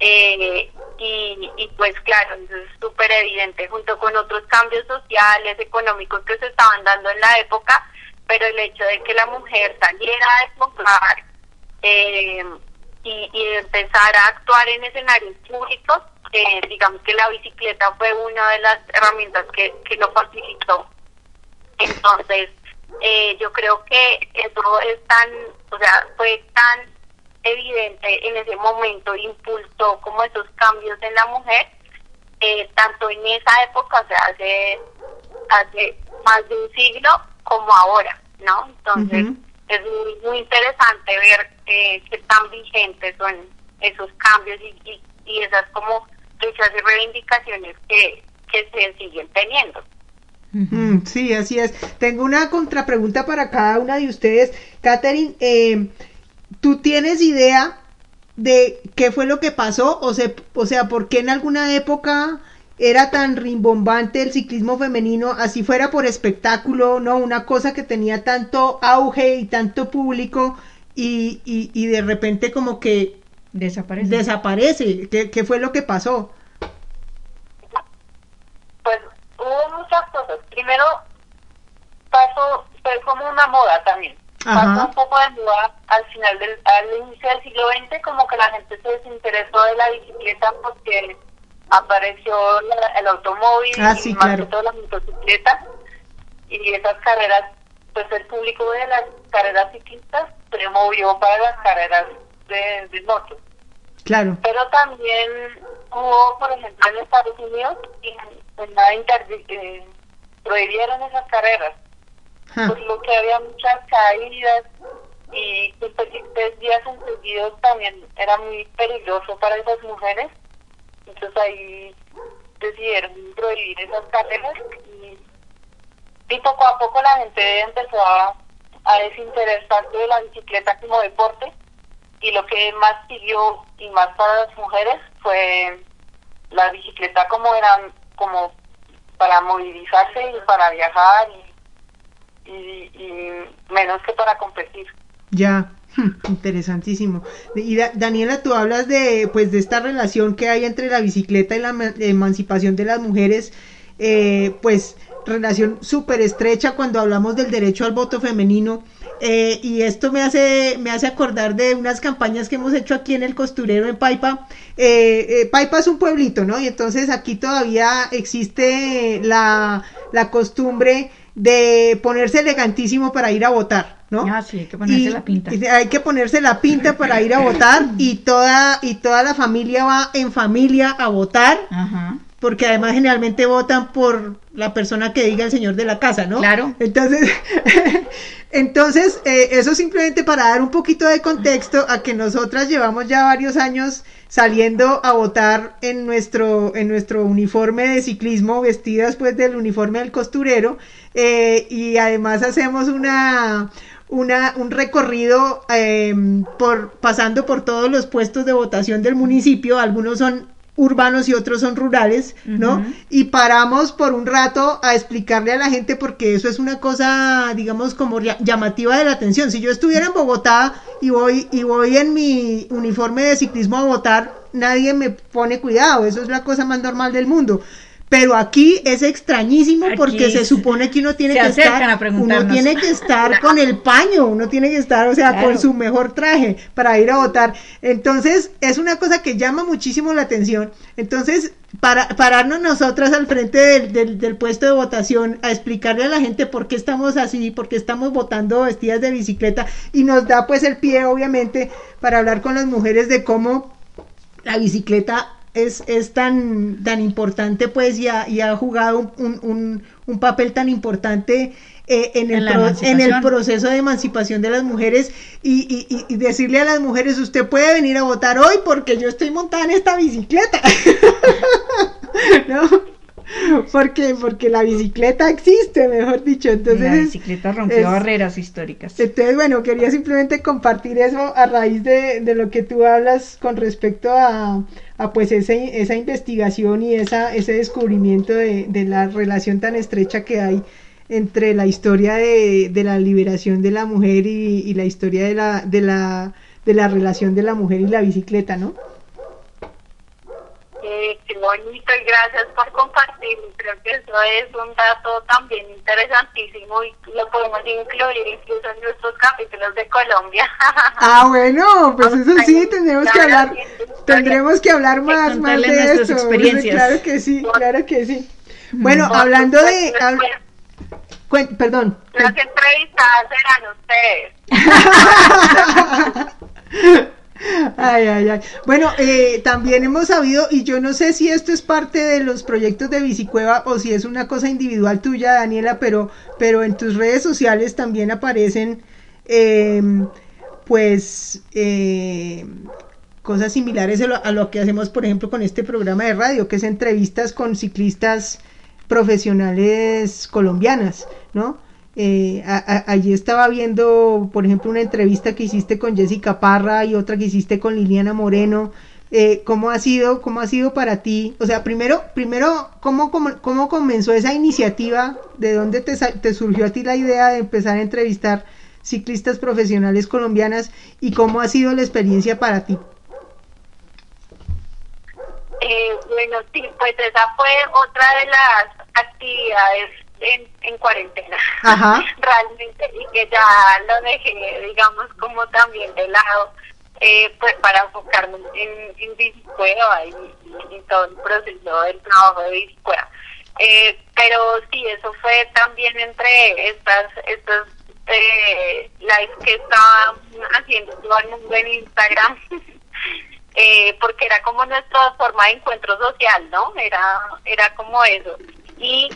eh, y, y pues claro, eso es súper evidente junto con otros cambios sociales, económicos que se estaban dando en la época, pero el hecho de que la mujer saliera a desmontar eh, y, y empezar a actuar en escenarios públicos, eh, digamos que la bicicleta fue una de las herramientas que, que lo facilitó. Entonces, eh, yo creo que eso es tan, o sea, fue tan evidente en ese momento, impulsó como esos cambios en la mujer, eh, tanto en esa época, o sea, hace, hace más de un siglo, como ahora, ¿no? Entonces, es muy, muy interesante ver eh, qué tan vigentes son esos cambios y, y, y esas como luchas y reivindicaciones que, que se siguen teniendo. Mm, sí, así es. Tengo una contrapregunta para cada una de ustedes. Catherine, eh, ¿tú tienes idea de qué fue lo que pasó? O sea, o sea, ¿por qué en alguna época era tan rimbombante el ciclismo femenino, así fuera por espectáculo, ¿no? Una cosa que tenía tanto auge y tanto público y, y, y de repente como que Desaparece. desaparece. ¿Qué, qué fue lo que pasó? Pues hubo muchas cosas. Primero, pasó, fue como una moda también. Pasó un poco de moda al final del al inicio del siglo XX, como que la gente se desinteresó de la bicicleta porque apareció la- el automóvil Ah, sí, y más claro. que todo las motocicletas y esas carreras, pues el público de las carreras ciclistas se movió para las carreras de, de motos Claro. pero también hubo, por ejemplo, en Estados Unidos, y en la inter- eh, prohibieron esas carreras. Por lo que había muchas caídas y que pues, y tres días seguidos también era muy peligroso para esas mujeres. Entonces ahí decidieron prohibir esas carreras y, y poco a poco la gente empezó a, a desinteresarse de la bicicleta como deporte y lo que más siguió y más para las mujeres fue la bicicleta como eran como para movilizarse y para viajar y, y, menos que para competir. Ya, hmm, interesantísimo. Y Da- Daniela, tú hablas de, pues, de esta relación que hay entre la bicicleta y la ema- emancipación de las mujeres, eh, pues, relación súper estrecha cuando hablamos del derecho al voto femenino. eh, y esto me hace, me hace acordar de unas campañas que hemos hecho aquí en el costurero en Paipa. Eh, eh, Paipa es un pueblito, ¿no? Y entonces aquí todavía existe la, la costumbre de ponerse elegantísimo para ir a votar. ¿no? Ah, sí, hay que ponerse la pinta. hay que ponerse la pinta para ir a votar y toda, y toda la familia va en familia a votar. Ajá. Porque además generalmente votan por la persona que diga el señor de la casa, ¿no? Claro. Entonces, entonces eh, eso simplemente para dar un poquito de contexto a que nosotras llevamos ya varios años saliendo a votar en nuestro, en nuestro uniforme de ciclismo, vestidas pues del uniforme del costurero, eh, y además hacemos una, una, un recorrido eh, por, pasando por todos los puestos de votación del municipio, algunos son urbanos y otros son rurales, ¿no? Y paramos por un rato a explicarle a la gente porque eso es una cosa, digamos, como llamativa de la atención. Si yo estuviera en Bogotá y voy y voy en mi uniforme de ciclismo a votar, nadie me pone cuidado, eso es la cosa más normal del mundo. Pero aquí es extrañísimo porque se supone que uno tiene que estar, uno tiene que estar con el paño, uno tiene que estar, o sea, con su mejor traje para ir a votar. Entonces, es una cosa que llama muchísimo la atención. Entonces, para pararnos nosotras al frente del, del, puesto de votación a explicarle a la gente por qué estamos así, por qué estamos votando vestidas de bicicleta y nos da pues el pie, obviamente, para hablar con las mujeres de cómo la bicicleta es, es tan, tan importante, pues, y ha, y ha jugado un, un, un, papel tan importante eh, en, el en, el proceso de emancipación de las mujeres y, y, y, decirle a las mujeres, usted puede venir a votar hoy porque yo estoy montada en esta bicicleta. ¿No? Porque porque la bicicleta existe, mejor dicho. Entonces, la bicicleta rompió barreras históricas. Entonces, bueno, quería simplemente compartir eso a raíz de, de lo que tú hablas con respecto a, a pues ese, esa investigación y esa, ese descubrimiento de, de la relación tan estrecha que hay entre la historia de, de la liberación de la mujer y, y, la historia de la, de la de la relación de la mujer y la bicicleta, ¿no? Bonito y gracias por compartir. Creo que eso es un dato también interesantísimo y lo podemos incluir incluso en nuestros capítulos de Colombia. Ah, bueno, pues eso sí, tendremos que hablar, tendremos que hablar más, más de eso. Experiencias. Claro que sí, claro que sí. Bueno, hablando de... perdón. Las entrevistadas serán ustedes. Ay, ay, ay. Bueno, eh, también hemos sabido, y yo no sé si esto es parte de los proyectos de Bicicueva o si es una cosa individual tuya, Daniela, pero, pero en tus redes sociales también aparecen, eh, pues, eh, cosas similares a lo, a lo que hacemos, por ejemplo, con este programa de radio, que es entrevistas con ciclistas profesionales colombianas, ¿no? Eh, allí estaba viendo, por ejemplo, una entrevista que hiciste con Jessica Parra y otra que hiciste con Liliana Moreno. Eh, ¿Cómo ha sido, cómo ha sido para ti? O sea, primero, primero, ¿cómo, cómo, comenzó esa iniciativa? ¿De dónde te, te, surgió a ti la idea de empezar a entrevistar ciclistas profesionales colombianas? ¿Y cómo ha sido la experiencia para ti? Eh, bueno, sí, pues esa fue otra de las actividades en, en cuarentena, realmente, y que ya lo dejé, digamos, como también de lado, eh, pues para enfocarme en, en y, todo el proceso del trabajo de Bicicueva. Eh, pero sí, eso fue también entre estas, estas eh, lives que estaba haciendo todo el mundo en Instagram. Eh, porque era como nuestra forma de encuentro social, ¿no? Era, era como eso. Y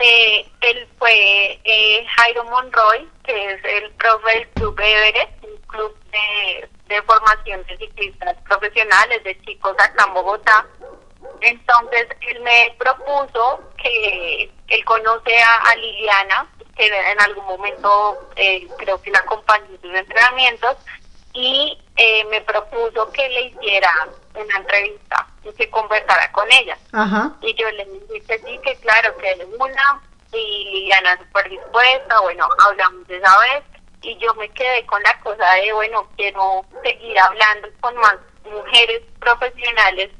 eh, él fue eh, Jairo Monroy, que es el profe del Club Everest, un club de, de formación de ciclistas profesionales, de chicos acá en Bogotá. Entonces él me propuso que él conoce a, Liliana, que en algún momento eh, creo que la acompañó en sus entrenamientos, y eh, me propuso que le hiciera una entrevista y que conversara con ella. Y yo le dije sí, que claro, que él es una, y Liliana súper dispuesta, bueno, hablamos de esa vez, y yo me quedé con la cosa de, bueno, quiero seguir hablando con más mujeres profesionales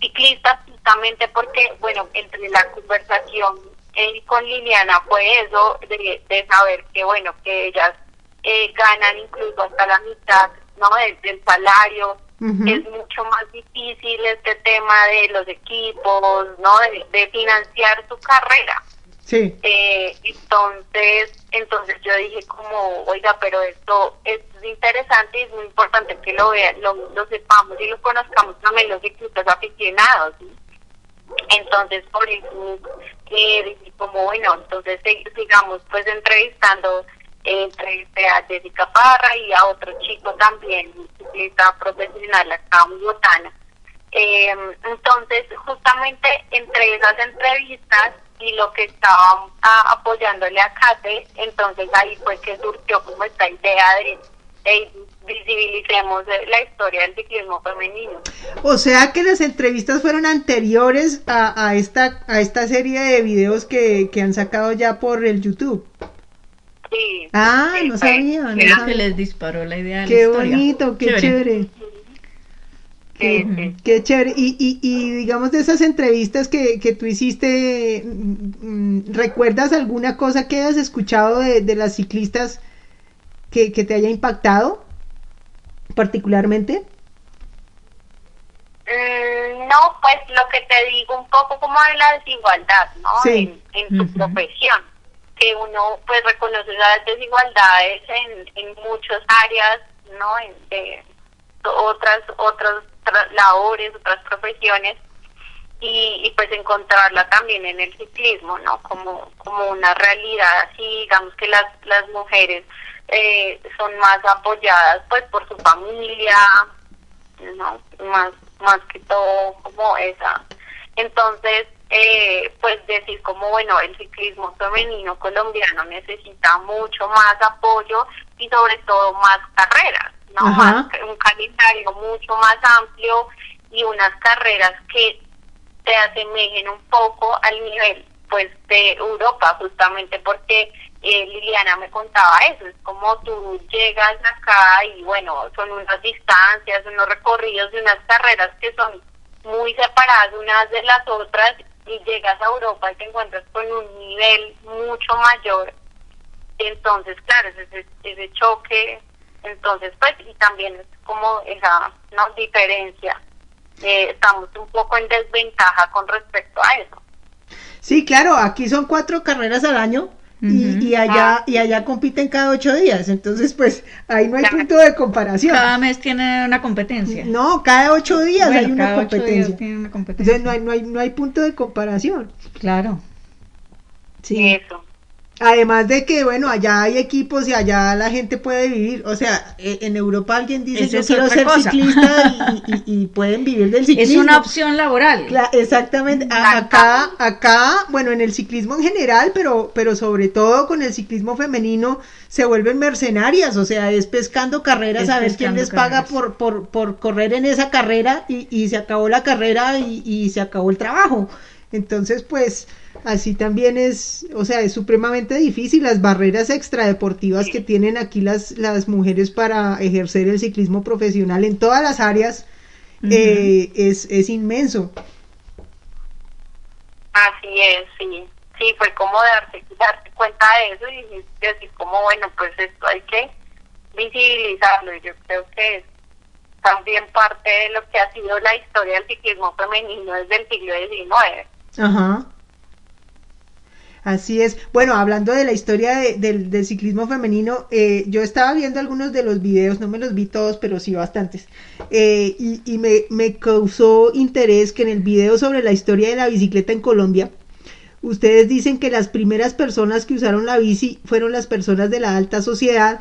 ciclistas, justamente porque, bueno, entre la conversación eh, con Liliana fue eso, de, de saber que, bueno, que ellas eh, ganan incluso hasta la mitad no del, salario es mucho más difícil este tema de los equipos no de, financiar su carrera Sí. Eh, entonces, entonces yo dije como, oiga, pero esto es interesante y es muy importante que lo vean, lo, lo sepamos y lo conozcamos también los ciclistas aficionados. ¿sí? Entonces, por eso, eh, dije como, bueno, entonces eh, sigamos pues entrevistando, eh, entrevisté a Jessica Parra y a otro chico también, ciclista profesional acá en Bogotá. Eh, entonces, justamente entre esas entrevistas y lo que estaba a- apoyándole a Kate, entonces ahí fue que surgió como esta idea de, de visibilicemos la historia del ciclismo femenino. O sea que las entrevistas fueron anteriores a, a esta a esta serie de videos que, que han sacado ya por el YouTube. Sí, Ah, sí, no sabía, no sabía. les disparó la idea de la Qué bonito, qué chévere. sí, Ujú. sí. Qué chévere. Y, y, y digamos de esas entrevistas que, que tú hiciste, mm, ¿recuerdas alguna cosa que hayas escuchado de, de las ciclistas que, que te haya impactado particularmente? Mm, No, pues lo que te digo un poco como de la desigualdad, ¿no? Sí. En, en tu Ujú. profesión, que uno pues reconoce las desigualdades en, en muchas áreas, ¿no? En otras otras tra- labores, otras profesiones y, y pues encontrarla también en el ciclismo, ¿no? Como como una realidad así, digamos que las las mujeres eh, son más apoyadas pues por su familia, no más más que todo como esa entonces eh, pues decir como bueno el ciclismo femenino colombiano necesita mucho más apoyo y sobre todo más carreras no Ajá. más un calendario mucho más amplio y unas carreras que se asemejen un poco al nivel pues de Europa justamente porque eh, Liliana me contaba eso es como tú llegas acá y bueno son unas distancias unos recorridos y unas carreras que son muy separadas unas de las otras y llegas a Europa y te encuentras con un nivel mucho mayor entonces claro es ese, ese choque entonces pues y también es como esa no diferencia. Eh, estamos un poco en desventaja con respecto a eso. Sí, claro, aquí son cuatro carreras al año y, y allá Ah. y allá compiten cada ocho días, entonces pues ahí no hay punto de comparación. Cada mes tiene una competencia. No, cada ocho días Bueno, hay una cada ocho días competencia. tiene una competencia. Entonces no hay, no hay, no hay punto de comparación. Claro. Sí. eso Además de que, bueno, allá hay equipos y allá la gente puede vivir. O sea, e- en Europa alguien dice Eso yo es quiero ser cosa". ciclista y, y- y pueden vivir del Es ciclismo. una opción laboral. Exactamente. A- acá, acá, bueno, en el ciclismo en general, pero, pero sobre todo con el ciclismo femenino, se vuelven mercenarias. O sea, es pescando carreras Es a ver quién les paga por, por, por correr en esa carrera y, y se acabó la carrera y, y se acabó el trabajo. Entonces, pues, así también es, o sea, es supremamente difícil las barreras extradeportivas que tienen aquí las, las mujeres para ejercer el ciclismo profesional en todas las áreas. Eh, es, es inmenso. Así es, sí. Sí, fue como darte, darte cuenta de eso y decir como, bueno, pues esto hay que visibilizarlo y yo creo que es también parte de lo que ha sido la historia del ciclismo femenino desde el siglo XIX. Ajá. Así es. Bueno, hablando de la historia de- del, ciclismo femenino, eh, yo estaba viendo algunos de los videos, no me los vi todos, pero sí bastantes. Eh, y me causó interés que en el video sobre la historia de la bicicleta en Colombia, ustedes dicen que las primeras personas que usaron la bici fueron las personas de la alta sociedad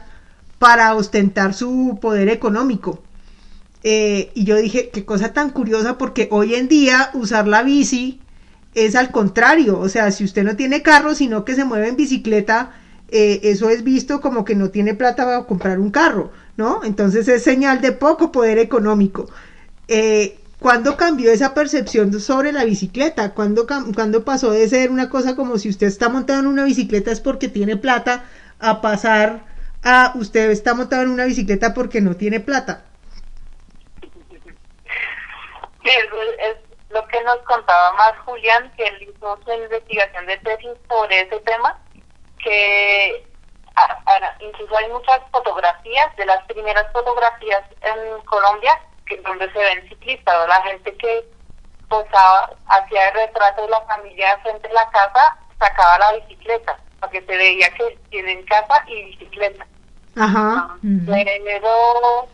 para ostentar su poder económico. Eh, y yo dije, qué cosa tan curiosa, porque hoy en día usar la bici es al contrario, o sea, si usted no tiene carro, sino que se mueve en bicicleta, eh, eso es visto como que no tiene plata para comprar un carro, ¿no? Entonces es señal de poco poder económico. Eh, ¿Cuándo cambió esa percepción sobre la bicicleta? ¿Cuándo, cuándo pasó de ser una cosa como si usted está montado en una bicicleta es porque tiene plata a pasar a usted está montado en una bicicleta porque no tiene plata? Eso es lo que nos contaba más Julián, que él hizo su investigación de tesis sobre ese tema, que para- incluso hay muchas fotografías, de las primeras fotografías en Colombia, que donde se ven ciclistas, o la gente que posaba, hacía el retrato de la familia frente a la casa, sacaba la bicicleta, porque se veía que tienen casa y bicicleta. Ajá. Pero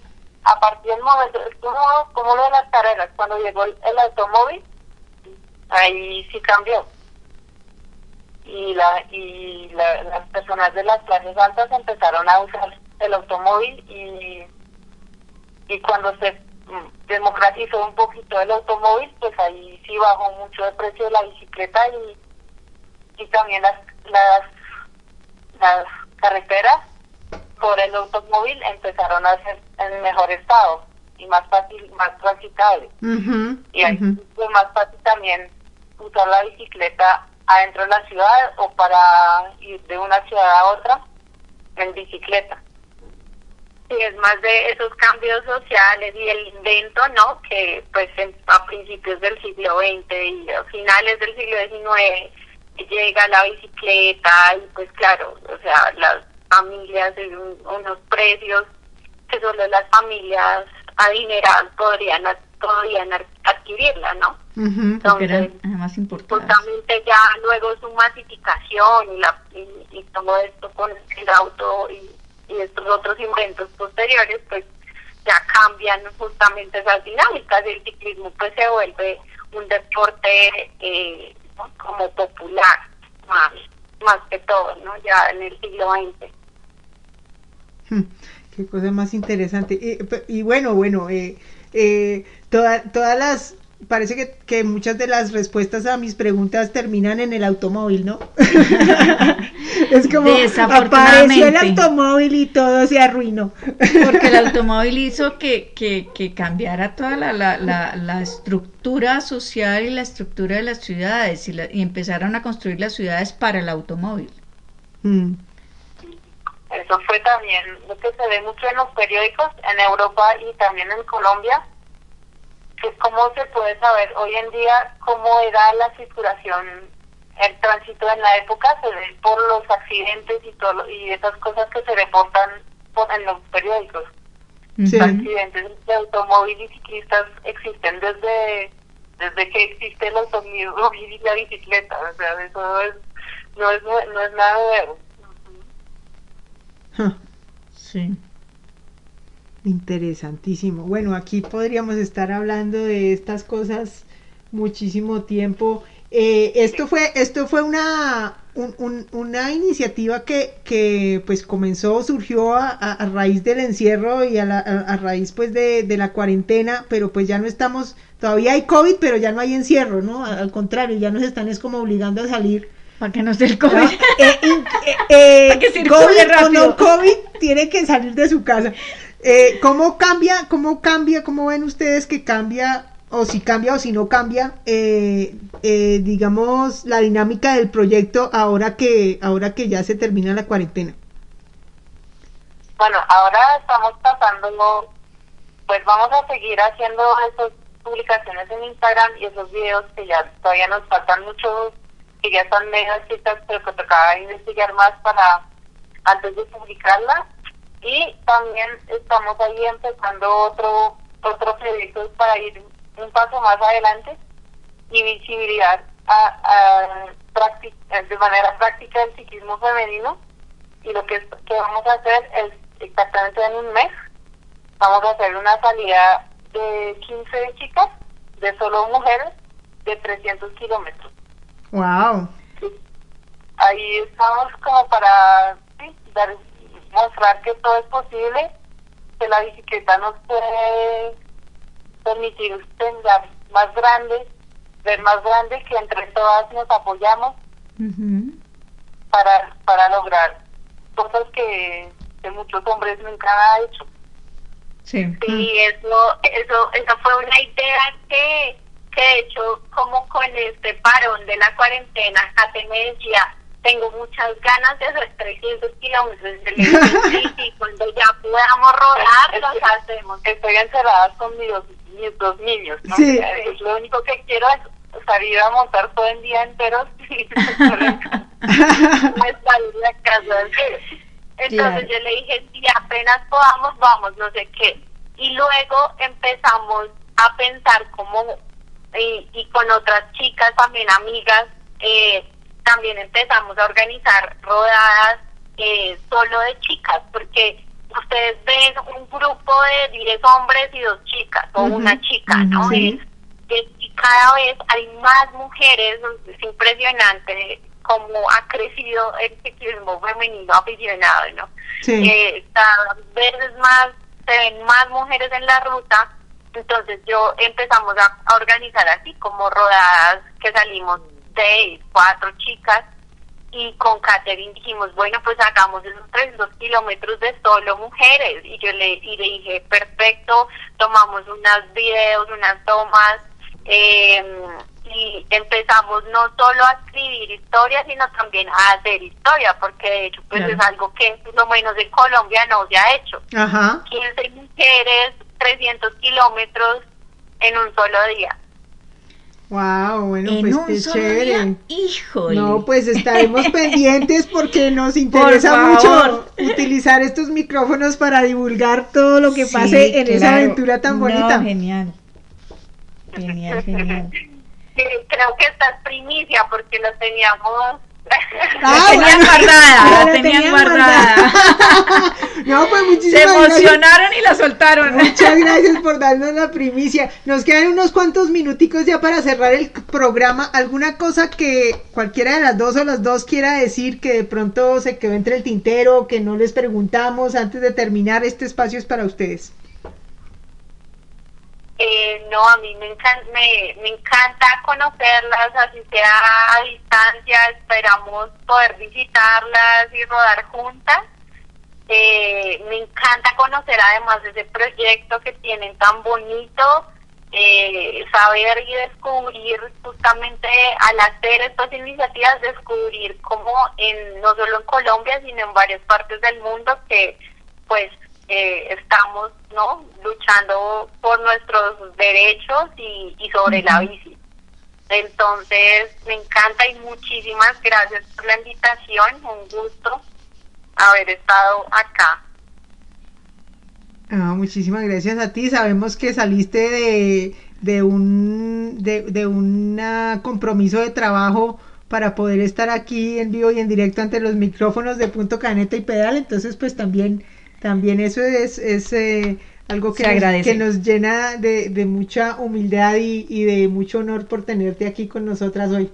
a partir del momento, como, como lo de las carreras, cuando llegó el, automóvil, ahí sí cambió. Y, la, y la- las personas de las clases altas empezaron a usar el automóvil y, y cuando se democratizó un poquito el automóvil, pues ahí sí bajó mucho el precio de la bicicleta y, y también las, las, las carreteras por el automóvil empezaron a ser en mejor estado y más fácil, más transitable. Y ahí fue más fácil también usar la bicicleta adentro de la ciudad o para ir de una ciudad a otra en bicicleta. Sí, es más de esos cambios sociales y el invento, ¿no? Que pues en- a principios del siglo XX y a finales del siglo XIX llega la bicicleta y pues claro, o sea, las familias en un- unos precios que solo las familias adineradas podrían, podrían ad- adquirirla, ¿no? Porque eran Entonces, además importadas. justamente ya luego su masificación y, la, y, y todo esto con el auto y, y estos otros inventos posteriores, pues ya cambian justamente esas dinámicas y el ciclismo pues se vuelve un deporte eh, como popular más, más que todo, ¿no? Ya en el siglo XX. Qué cosa más interesante. Y, bueno, bueno, eh, eh, toda- todas las, parece que, que muchas de las respuestas a mis preguntas terminan en el automóvil, ¿no? es como apareció el automóvil y todo se arruinó. Porque el automóvil hizo que, que, que cambiara toda la, la, la, la estructura social y la estructura de las ciudades y, y empezaron a construir las ciudades para el automóvil. Mm, Eso fue también lo que se ve mucho en los periódicos en Europa y también en Colombia, que es cómo se puede saber hoy en día cómo era la circulación, el tránsito en la época, se ve por los accidentes y todo, lo- y esas cosas que se reportan por- en los periódicos. Sí. Los accidentes de automóvil y ciclistas existen desde desde que existe el automóvil y la bicicleta, o sea, eso es, no es no es nada nuevo. Sí. Interesantísimo. Bueno, aquí podríamos estar hablando de estas cosas muchísimo tiempo. Eh, esto fue, esto fue una, un- un- una iniciativa que, que pues comenzó, surgió a, a- a raíz del encierro y a, la- a raíz pues de, de la cuarentena, pero pues ya no estamos, todavía hay COVID, pero ya no hay encierro, ¿no? Al contrario, ya nos están es como obligando a salir. Para que no se el ¿no? COVID. Eh, in- eh, eh, Para que circule COVID o rápido. no COVID tiene que salir de su casa. Eh, ¿Cómo cambia, cómo cambia, cómo ven ustedes que cambia, o si cambia o si no cambia, eh, eh, digamos, la dinámica del proyecto ahora que, ahora que ya se termina la cuarentena? Bueno, ahora estamos pasando, pues vamos a seguir haciendo esas publicaciones en Instagram y esos videos que ya todavía nos faltan muchos, que ya están medio escritas, pero que tocaba investigar más para antes de publicarlas. Y también estamos ahí empezando otro otro proyecto para ir un paso más adelante y visibilizar a, a prácti- de manera práctica el ciclismo femenino y lo que, que vamos a hacer es exactamente en un mes vamos a hacer una salida de 15 chicas de solo mujeres de 300 kilómetros Wow. ahí estamos como para sí, dar, mostrar que todo es posible que la bicicleta nos puede permitir pensar más grande ver más grande que entre todas nos apoyamos Ujú. para para lograr cosas que, que muchos hombres nunca han hecho Sí. Sí, eso, eso, esa fue una idea que, que de hecho, como con este parón de la cuarentena, Kate me decía, tengo muchas ganas de hacer 300 kilómetros de bici y cuando ya podamos rodar, los hacemos. estoy encerrada con mis dos, mis dos niños, ¿no? Sí. Es lo único que quiero es salir a montar todo el día entero estar en la casa. Entonces yo le dije, si apenas podamos, vamos, no sé qué. Y luego empezamos a pensar cómo, y, y con otras chicas también amigas, eh, también empezamos a organizar rodadas eh, solo de chicas, porque ustedes ven un grupo de 10 hombres y dos chicas, o una chica, ¿no? y cada vez hay más mujeres, es impresionante cómo ha crecido el ciclismo femenino aficionado, ¿no? Eh, cada vez más, se ven más mujeres en la ruta, entonces yo empezamos a, organizar así como rodadas que salimos de cuatro chicas y con Catherine dijimos, bueno, pues hagamos esos 300 kilómetros de solo mujeres. Y yo le, y le dije, perfecto, tomamos unos videos, unas tomas, eh, y empezamos no solo a escribir historias, sino también a hacer historia, porque de hecho pues es algo que por lo menos en Colombia no se ha hecho. Ajá. 15 mujeres, 300 kilómetros en un solo día. Wow, bueno, pues qué chévere. Híjole. No, pues estaremos pendientes porque nos interesa mucho utilizar estos micrófonos para divulgar todo lo que pase en esa aventura tan bonita. Genial. Genial, genial. creo que esta es primicia porque lo teníamos la tenían guardada, la tenían guardada. no, pues muchísimas Se emocionaron y la soltaron. Muchas gracias por darnos la primicia. Nos quedan unos cuantos minuticos ya para cerrar el programa. ¿Alguna cosa que cualquiera de las dos o las dos quiera decir que de pronto se quedó entre el tintero, que no les preguntamos antes de terminar? Este espacio es para ustedes. Eh, no, a mí me encanta, me, me encanta conocerlas, así sea a distancia, esperamos poder visitarlas y rodar juntas. Eh, me encanta conocer además de ese proyecto que tienen tan bonito, eh, saber y descubrir justamente al hacer estas iniciativas, descubrir cómo en, no solo en Colombia, sino en varias partes del mundo que pues eh, estamos no luchando por nuestros derechos y, sobre la bici. Entonces, me encanta y muchísimas gracias por la invitación, un gusto haber estado acá. Ah, muchísimas gracias a ti. Sabemos que saliste de, de un de, de un compromiso de trabajo para poder estar aquí en vivo y en directo ante los micrófonos de Punto Caneta y Pedal. Entonces, pues también también eso es, es eh, algo que nos, que nos llena de, de mucha humildad y, y, de mucho honor por tenerte aquí con nosotras hoy.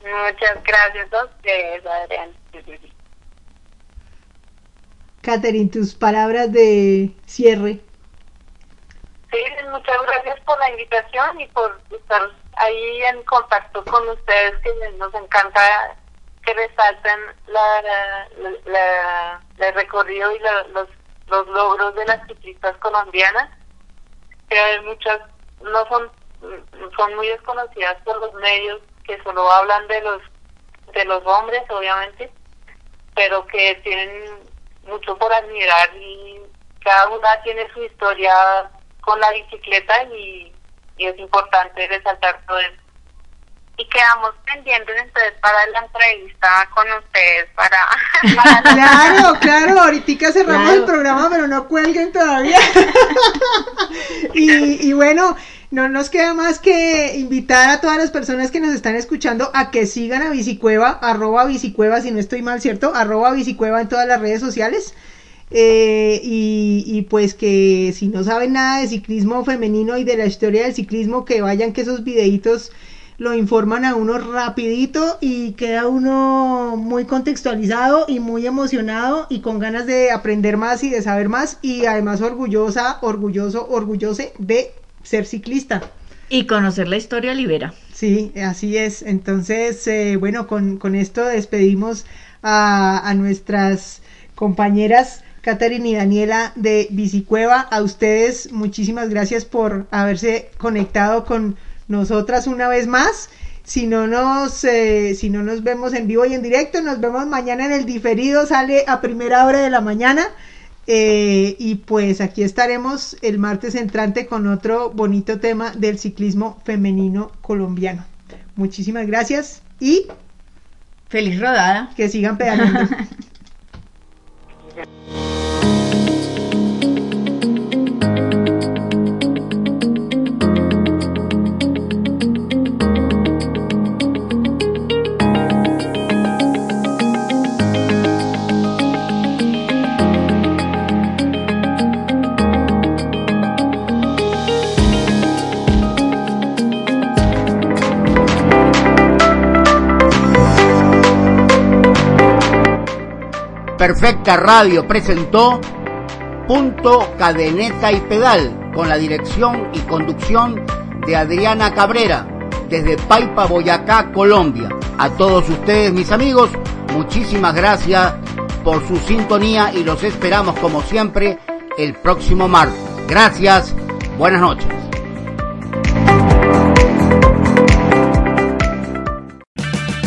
Muchas gracias a ustedes, Adrián. Catherine, tus palabras de cierre. Sí, muchas gracias por la invitación y por estar ahí en contacto con ustedes, que nos encanta resaltan la, la, el recorrido y los, los logros de las ciclistas colombianas. Que hay muchas, no son, son muy desconocidas por los medios que solo hablan de los, de los hombres, obviamente, pero que tienen mucho por admirar y cada una tiene su historia con la bicicleta y, y es importante resaltar todo eso y quedamos pendientes entonces para la entrevista con ustedes para, claro claro ahorita cerramos el programa pero no cuelguen todavía y, y bueno no nos queda más que invitar a todas las personas que nos están escuchando a que sigan a Bicicueva, arroba Bicicueva, si no estoy mal, ¿cierto? Arroba Bicicueva en todas las redes sociales. Eh, y, y, pues que si no saben nada de ciclismo femenino y de la historia del ciclismo, que vayan que esos videitos lo informan a uno rapidito y queda uno muy contextualizado y muy emocionado y con ganas de aprender más y de saber más y además orgullosa, orgulloso, orgullose de ser ciclista. Y conocer la historia libera. Sí, así es. Entonces, eh, bueno, con, con, esto despedimos a, a nuestras compañeras. Catherine y Daniela de Bicicueva, a ustedes muchísimas gracias por haberse conectado con nosotras una vez más. Si no nos, eh, si no nos vemos en vivo y en directo, nos vemos mañana en el diferido, sale a primera hora de la mañana. Eh, y pues aquí estaremos el martes entrante con otro bonito tema del ciclismo femenino colombiano. Muchísimas gracias y feliz rodada. Que sigan pedaleando. Perfecta Radio presentó Punto Cadeneta y Pedal con la dirección y conducción de Adriana Cabrera desde Paipa, Boyacá, Colombia. A todos ustedes, mis amigos, muchísimas gracias por su sintonía y los esperamos como siempre el próximo martes. Gracias, buenas noches.